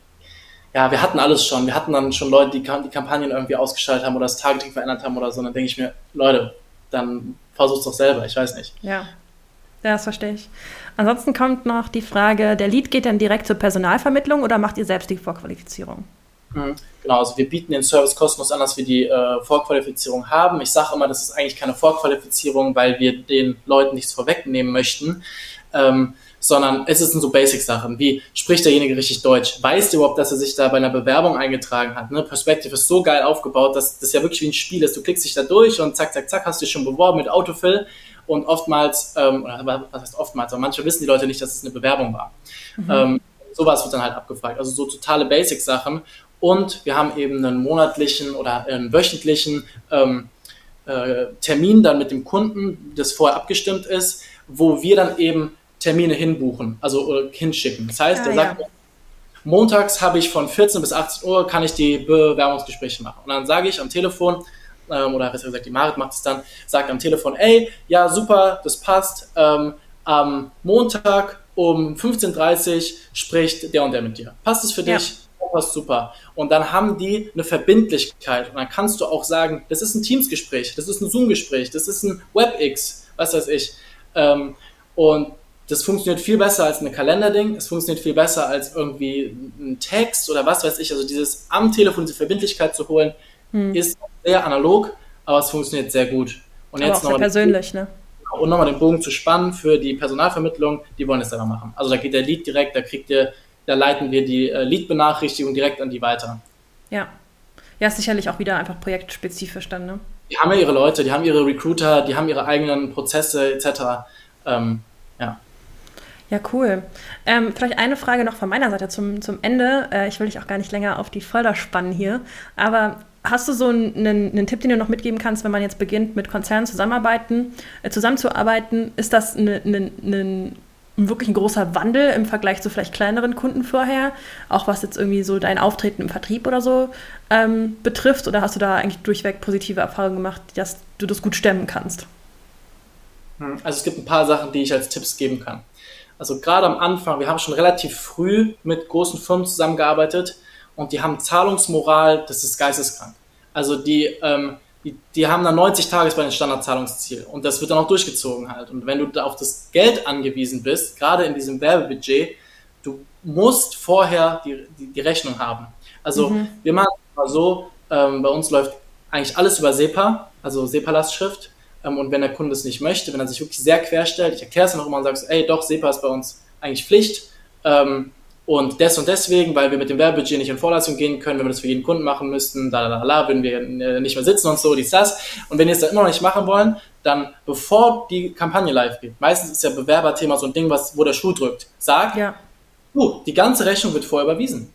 ja, wir hatten alles schon. Wir hatten dann schon Leute, die die Kampagnen irgendwie ausgeschaltet haben oder das Targeting verändert haben oder so. Und dann denke ich mir, Leute, dann versuch's doch selber. Ich weiß nicht. Ja. Ja, das verstehe ich. Ansonsten kommt noch die Frage, der Lead geht dann direkt zur Personalvermittlung oder macht ihr selbst die Vorqualifizierung? Mhm. Genau, also wir bieten den Service kostenlos an, dass wir die äh, Vorqualifizierung haben. Ich sage immer, das ist eigentlich keine Vorqualifizierung, weil wir den Leuten nichts vorwegnehmen möchten, ähm, sondern es sind so Basic-Sachen, wie spricht derjenige richtig Deutsch? Weiß der überhaupt, dass er sich da bei einer Bewerbung eingetragen hat? Ne? Perspective ist so geil aufgebaut, dass das ja wirklich wie ein Spiel ist. Du klickst dich da durch und zack, zack, zack, hast dich schon beworben mit Autofill und oftmals, ähm, was heißt oftmals, aber manche wissen die Leute nicht, dass es eine Bewerbung war. Mhm. Ähm, sowas wird dann halt abgefragt. Also so totale Basic-Sachen. Und wir haben eben einen monatlichen oder einen wöchentlichen ähm, äh, Termin dann mit dem Kunden, das vorher abgestimmt ist, wo wir dann eben Termine hinbuchen, also hinschicken. Das heißt, ah, er sagt, ja. montags habe ich von 14 bis 18 Uhr kann ich die Bewerbungsgespräche machen. Und dann sage ich am Telefon, ähm, oder besser gesagt, die Marit macht es dann, sagt am Telefon, ey, ja, super, das passt. Ähm, am Montag um 15.30 Uhr spricht der und der mit dir. Passt es für ja. dich? passt super. Und dann haben die eine Verbindlichkeit. Und dann kannst du auch sagen, das ist ein Teams-Gespräch, das ist ein Zoom-Gespräch, das ist ein WebX, was weiß ich. Ähm, und das funktioniert viel besser als ein Kalenderding, es funktioniert viel besser als irgendwie ein Text oder was weiß ich. Also dieses am Telefon diese Verbindlichkeit zu holen, hm. ist sehr analog, aber es funktioniert sehr gut. Und aber jetzt noch persönlich, ne? Und nochmal den Bogen zu spannen für die Personalvermittlung, die wollen es selber machen. Also da geht der Lead direkt, da kriegt ihr da leiten wir die äh, Lead-Benachrichtigung direkt an die weiter. Ja. Ja, ist sicherlich auch wieder einfach projektspezifisch dann, ne? Die haben ja ihre Leute, die haben ihre Recruiter, die haben ihre eigenen Prozesse etc. Ähm, ja. Cool. Ähm, vielleicht eine Frage noch von meiner Seite zum, zum Ende. Äh, ich will dich auch gar nicht länger auf die Folter spannen hier. Aber hast du so einen, einen, Tipp, den du noch mitgeben kannst, wenn man jetzt beginnt, mit Konzernen zusammenarbeiten, äh, zusammenzuarbeiten? Ist das ein ne, ne, wirklich ein großer Wandel im Vergleich zu vielleicht kleineren Kunden vorher, auch was jetzt irgendwie so dein Auftreten im Vertrieb oder so ähm, betrifft? Oder hast du da eigentlich durchweg positive Erfahrungen gemacht, dass du das gut stemmen kannst? Hm, also es gibt ein paar Sachen, die ich als Tipps geben kann. Also gerade am Anfang, wir haben schon relativ früh mit großen Firmen zusammengearbeitet und die haben Zahlungsmoral, das ist geisteskrank. Also die ähm, die, die haben dann 90 Tage bei den Standardzahlungsziel und das wird dann auch durchgezogen halt. Und wenn du da auf das Geld angewiesen bist, gerade in diesem Werbebudget, du musst vorher die, die, die Rechnung haben. Also mhm. wir machen es mal so, ähm, bei uns läuft eigentlich alles über SEPA, also SEPA-Lastschrift. Ähm, und wenn der Kunde es nicht möchte, wenn er sich wirklich sehr querstellt, ich erkläre es auch immer und sage, ey, doch, SEPA ist bei uns eigentlich Pflicht. Ähm, und des und deswegen, weil wir mit dem Werbebudget nicht in Vorleistung gehen können, wenn wir das für jeden Kunden machen müssten, da, da, da, würden wir äh, nicht mehr sitzen und so, dies, das. Und wenn ihr es dann immer noch nicht machen wollen, dann bevor die Kampagne live geht, meistens ist ja Bewerberthema so ein Ding, was, wo der Schuh drückt, sagt, ja. du, die ganze Rechnung wird vorher überwiesen.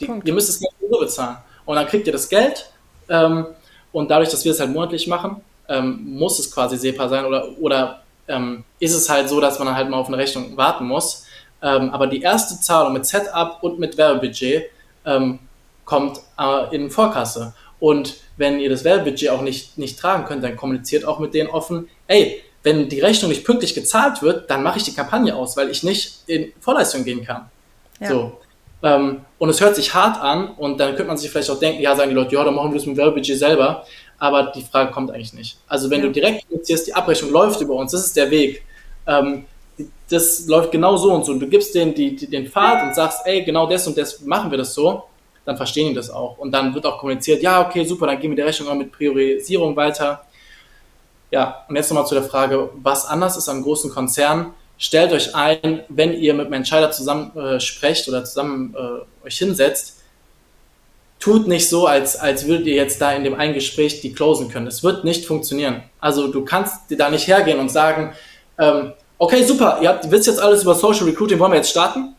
Die, ihr müsst es nicht nur bezahlen. Und dann kriegt ihr das Geld ähm, und dadurch, dass wir es halt monatlich machen, ähm, muss es quasi SEPA sein oder, oder ähm, ist es halt so, dass man halt mal auf eine Rechnung warten muss. Ähm, aber die erste Zahlung mit Setup und mit Werbebudget ähm, kommt äh, in Vorkasse. Und wenn ihr das Werbebudget auch nicht, nicht tragen könnt, dann kommuniziert auch mit denen offen, ey, wenn die Rechnung nicht pünktlich gezahlt wird, dann mache ich die Kampagne aus, weil ich nicht in Vorleistung gehen kann. Ja. So. Ähm, und es hört sich hart an und dann könnte man sich vielleicht auch denken, ja, sagen die Leute, ja, dann machen wir das mit Werbebudget selber. Aber die Frage kommt eigentlich nicht. Also wenn ja. du direkt kommunizierst, die Abrechnung läuft über uns, das ist der Weg. Ähm, das läuft genau so und so. Und du gibst denen die, die, den Pfad und sagst, ey, genau das und das machen wir das so, dann verstehen die das auch. Und dann wird auch kommuniziert, ja, okay, super, dann gehen wir die Rechnung auch mit Priorisierung weiter. Ja, und jetzt nochmal zu der Frage, was anders ist am großen Konzern. Stellt euch ein, wenn ihr mit einem Entscheider zusammen äh, sprecht oder zusammen äh, euch hinsetzt, tut nicht so, als, als würdet ihr jetzt da in dem einen Gespräch die closen können. Es wird nicht funktionieren. Also du kannst da nicht hergehen und sagen, ähm, okay, super, ihr habt, wisst jetzt alles über Social Recruiting, wollen wir jetzt starten?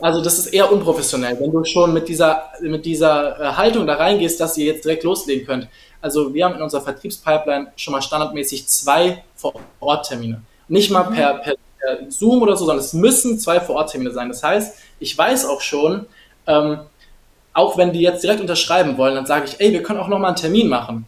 Also das ist eher unprofessionell, wenn du schon mit dieser, mit dieser äh, Haltung da reingehst, dass ihr jetzt direkt loslegen könnt. Also wir haben in unserer Vertriebspipeline schon mal standardmäßig zwei Vor-Ort-Termine. Nicht mal per, per, per, Zoom oder so, sondern es müssen zwei Vor-Ort-Termine sein. Das heißt, ich weiß auch schon, ähm, auch wenn die jetzt direkt unterschreiben wollen, dann sage ich, ey, wir können auch nochmal einen Termin machen.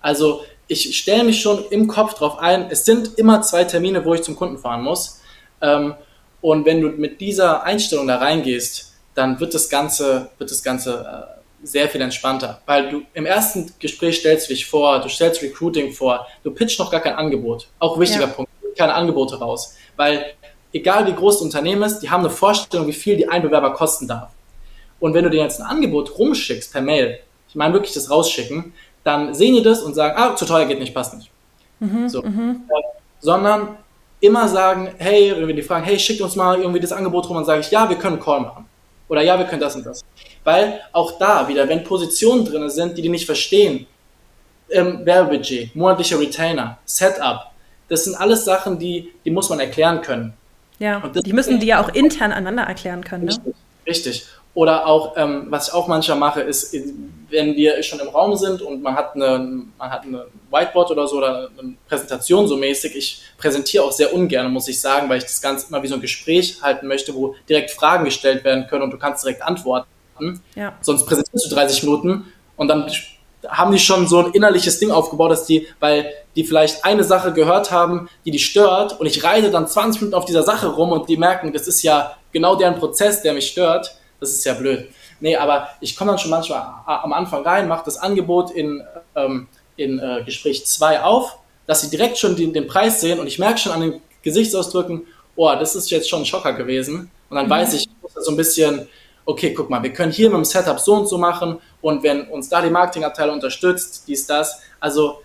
Also ich stelle mich schon im Kopf drauf ein, es sind immer zwei Termine, wo ich zum Kunden fahren muss. Ähm, und wenn du mit dieser Einstellung da reingehst, dann wird das Ganze, wird das Ganze äh, sehr viel entspannter. Weil du im ersten Gespräch stellst du dich vor, du stellst Recruiting vor, du pitchst noch gar kein Angebot. Auch wichtiger ja. Punkt, keine Angebote raus. Weil egal wie groß das Unternehmen ist, die haben eine Vorstellung, wie viel die ein Bewerber kosten darf. Und wenn du dir jetzt ein Angebot rumschickst per Mail, ich meine wirklich das rausschicken, dann sehen die das und sagen, ah, zu teuer geht nicht, passt nicht. Mhm, so. Mhm. Äh, sondern immer sagen, hey, wenn wir die fragen, hey, schickt uns mal irgendwie das Angebot rum, dann sage ich, ja, wir können einen Call machen. Oder ja, wir können das und das. Weil auch da wieder, wenn Positionen drin sind, die die nicht verstehen, ähm, Werbebudget, monatlicher Retainer, Setup, das sind alles Sachen, die, die muss man erklären können. Ja, die müssen die ja auch intern einander erklären können. Ne? Richtig, richtig. Oder auch, ähm, was ich auch manchmal mache, ist, wenn wir schon im Raum sind und man hat eine, man hat eine Whiteboard oder so oder eine Präsentation so mäßig, ich präsentiere auch sehr ungern, muss ich sagen, weil ich das Ganze immer wie so ein Gespräch halten möchte, wo direkt Fragen gestellt werden können und du kannst direkt antworten. Ja. Sonst präsentierst du 30 Minuten und dann haben die schon so ein innerliches Ding aufgebaut, dass die, weil die vielleicht eine Sache gehört haben, die die stört und ich reite dann 20 Minuten auf dieser Sache rum und die merken, das ist ja genau deren Prozess, der mich stört das ist ja blöd. Nee, aber ich komme dann schon manchmal am Anfang rein, mache das Angebot in, ähm, in äh, Gespräch 2 auf, dass sie direkt schon den, den Preis sehen und ich merke schon an den Gesichtsausdrücken, oh, das ist jetzt schon ein Schocker gewesen. Und dann mhm. weiß ich, ich muss so ein bisschen, okay, guck mal, wir können hier mit dem Setup so und so machen und wenn uns da die Marketingabteilung unterstützt, dies, das. Also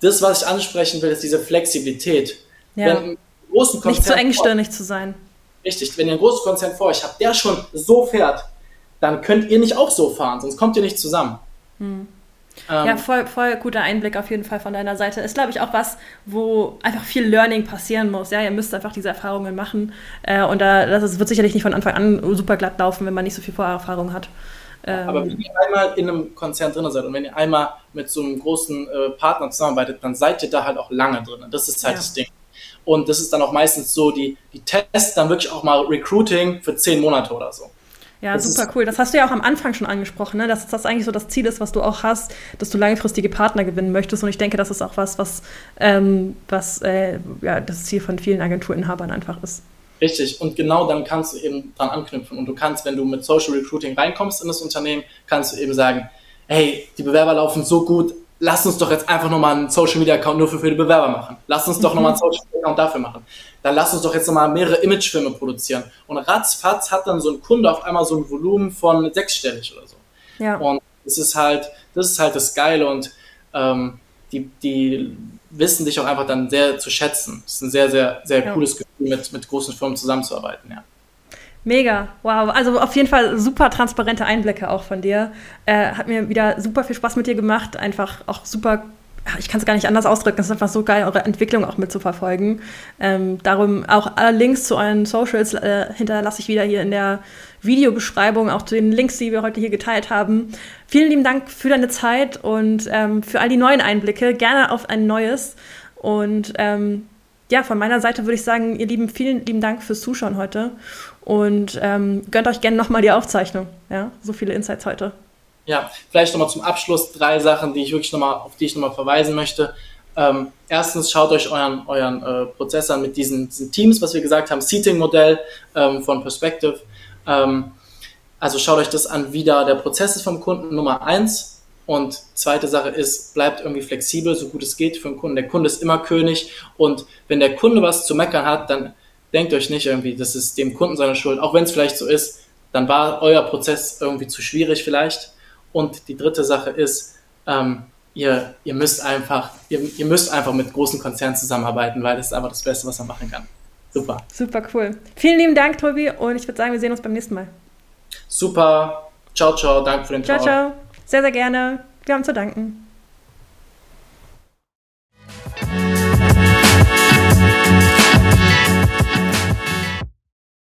das, was ich ansprechen will, ist diese Flexibilität. Ja. Wenn großen Konzern Nicht zu engstirnig zu sein. Richtig, wenn ihr ein großes Konzern vor euch habt, der schon so fährt, dann könnt ihr nicht auch so fahren, sonst kommt ihr nicht zusammen. Hm. Ähm, ja, voll, voll guter Einblick auf jeden Fall von deiner Seite. Ist, glaube ich, auch was, wo einfach viel Learning passieren muss. Ja, ihr müsst einfach diese Erfahrungen machen. Äh, und da, das ist, wird sicherlich nicht von Anfang an super glatt laufen, wenn man nicht so viel Vorerfahrung hat. Ähm, aber wenn ihr einmal in einem Konzern drin seid und wenn ihr einmal mit so einem großen äh, Partner zusammenarbeitet, dann seid ihr da halt auch lange drin. Das ist halt ja. das Ding. Und das ist dann auch meistens so, die, die testen dann wirklich auch mal Recruiting für zehn Monate oder so. Ja, das super cool. Das hast du ja auch am Anfang schon angesprochen, ne? dass das eigentlich so das Ziel ist, was du auch hast, dass du langfristige Partner gewinnen möchtest. Und ich denke, das ist auch was, was, ähm, was äh, ja, das Ziel von vielen Agenturinhabern einfach ist. Richtig. Und genau dann kannst du eben dran anknüpfen. Und du kannst, wenn du mit Social Recruiting reinkommst in das Unternehmen, kannst du eben sagen, hey, die Bewerber laufen so gut, lass uns doch jetzt einfach nochmal einen Social Media Account nur für, für die Bewerber machen. Lass uns doch mhm. nochmal einen Social Media Account dafür machen. Dann lass uns doch jetzt nochmal mehrere Imagefilme produzieren. Und ratzfatz hat dann so ein Kunde auf einmal so ein Volumen von sechsstellig oder so. Ja. Und das ist halt, das ist halt das Geile und ähm, die, die wissen dich auch einfach dann sehr zu schätzen. Es ist ein sehr, sehr, sehr ja. cooles Gefühl, mit, mit großen Firmen zusammenzuarbeiten, ja. Mega, wow. Also auf jeden Fall super transparente Einblicke auch von dir. Äh, hat mir wieder super viel Spaß mit dir gemacht. Einfach auch super, ich kann es gar nicht anders ausdrücken. Es ist einfach so geil, eure Entwicklung auch mitzuverfolgen. Ähm, darum auch alle Links zu euren Socials äh, hinterlasse ich wieder hier in der Videobeschreibung, auch zu den Links, die wir heute hier geteilt haben. Vielen lieben Dank für deine Zeit und ähm, für all die neuen Einblicke. Gerne auf ein neues. Und ähm, ja, von meiner Seite würde ich sagen, ihr Lieben, vielen lieben Dank fürs Zuschauen heute und ähm, gönnt euch gerne nochmal die Aufzeichnung. Ja, so viele Insights heute. Ja, vielleicht nochmal zum Abschluss drei Sachen, die ich wirklich nochmal, auf die ich nochmal verweisen möchte. Ähm, erstens schaut euch euren, euren äh, Prozess an mit diesen, diesen, Teams, was wir gesagt haben, Seating-Modell ähm, von Perspective. Ähm, also schaut euch das an, wie da der Prozess ist vom Kunden, Nummer eins. Und zweite Sache ist, bleibt irgendwie flexibel, so gut es geht für den Kunden. Der Kunde ist immer König und wenn der Kunde was zu meckern hat, dann denkt euch nicht irgendwie, das ist dem Kunden seine Schuld, auch wenn es vielleicht so ist, dann war euer Prozess irgendwie zu schwierig vielleicht. Und die dritte Sache ist, ähm, ihr, ihr müsst einfach, ihr, ihr müsst einfach mit großen Konzernen zusammenarbeiten, weil das ist einfach das Beste, was man machen kann. Super. Super cool. Vielen lieben Dank, Tobi, und ich würde sagen, wir sehen uns beim nächsten Mal. Super. Ciao, ciao. Danke für den Ciao, ciao. Sehr, sehr gerne. Wir haben zu danken.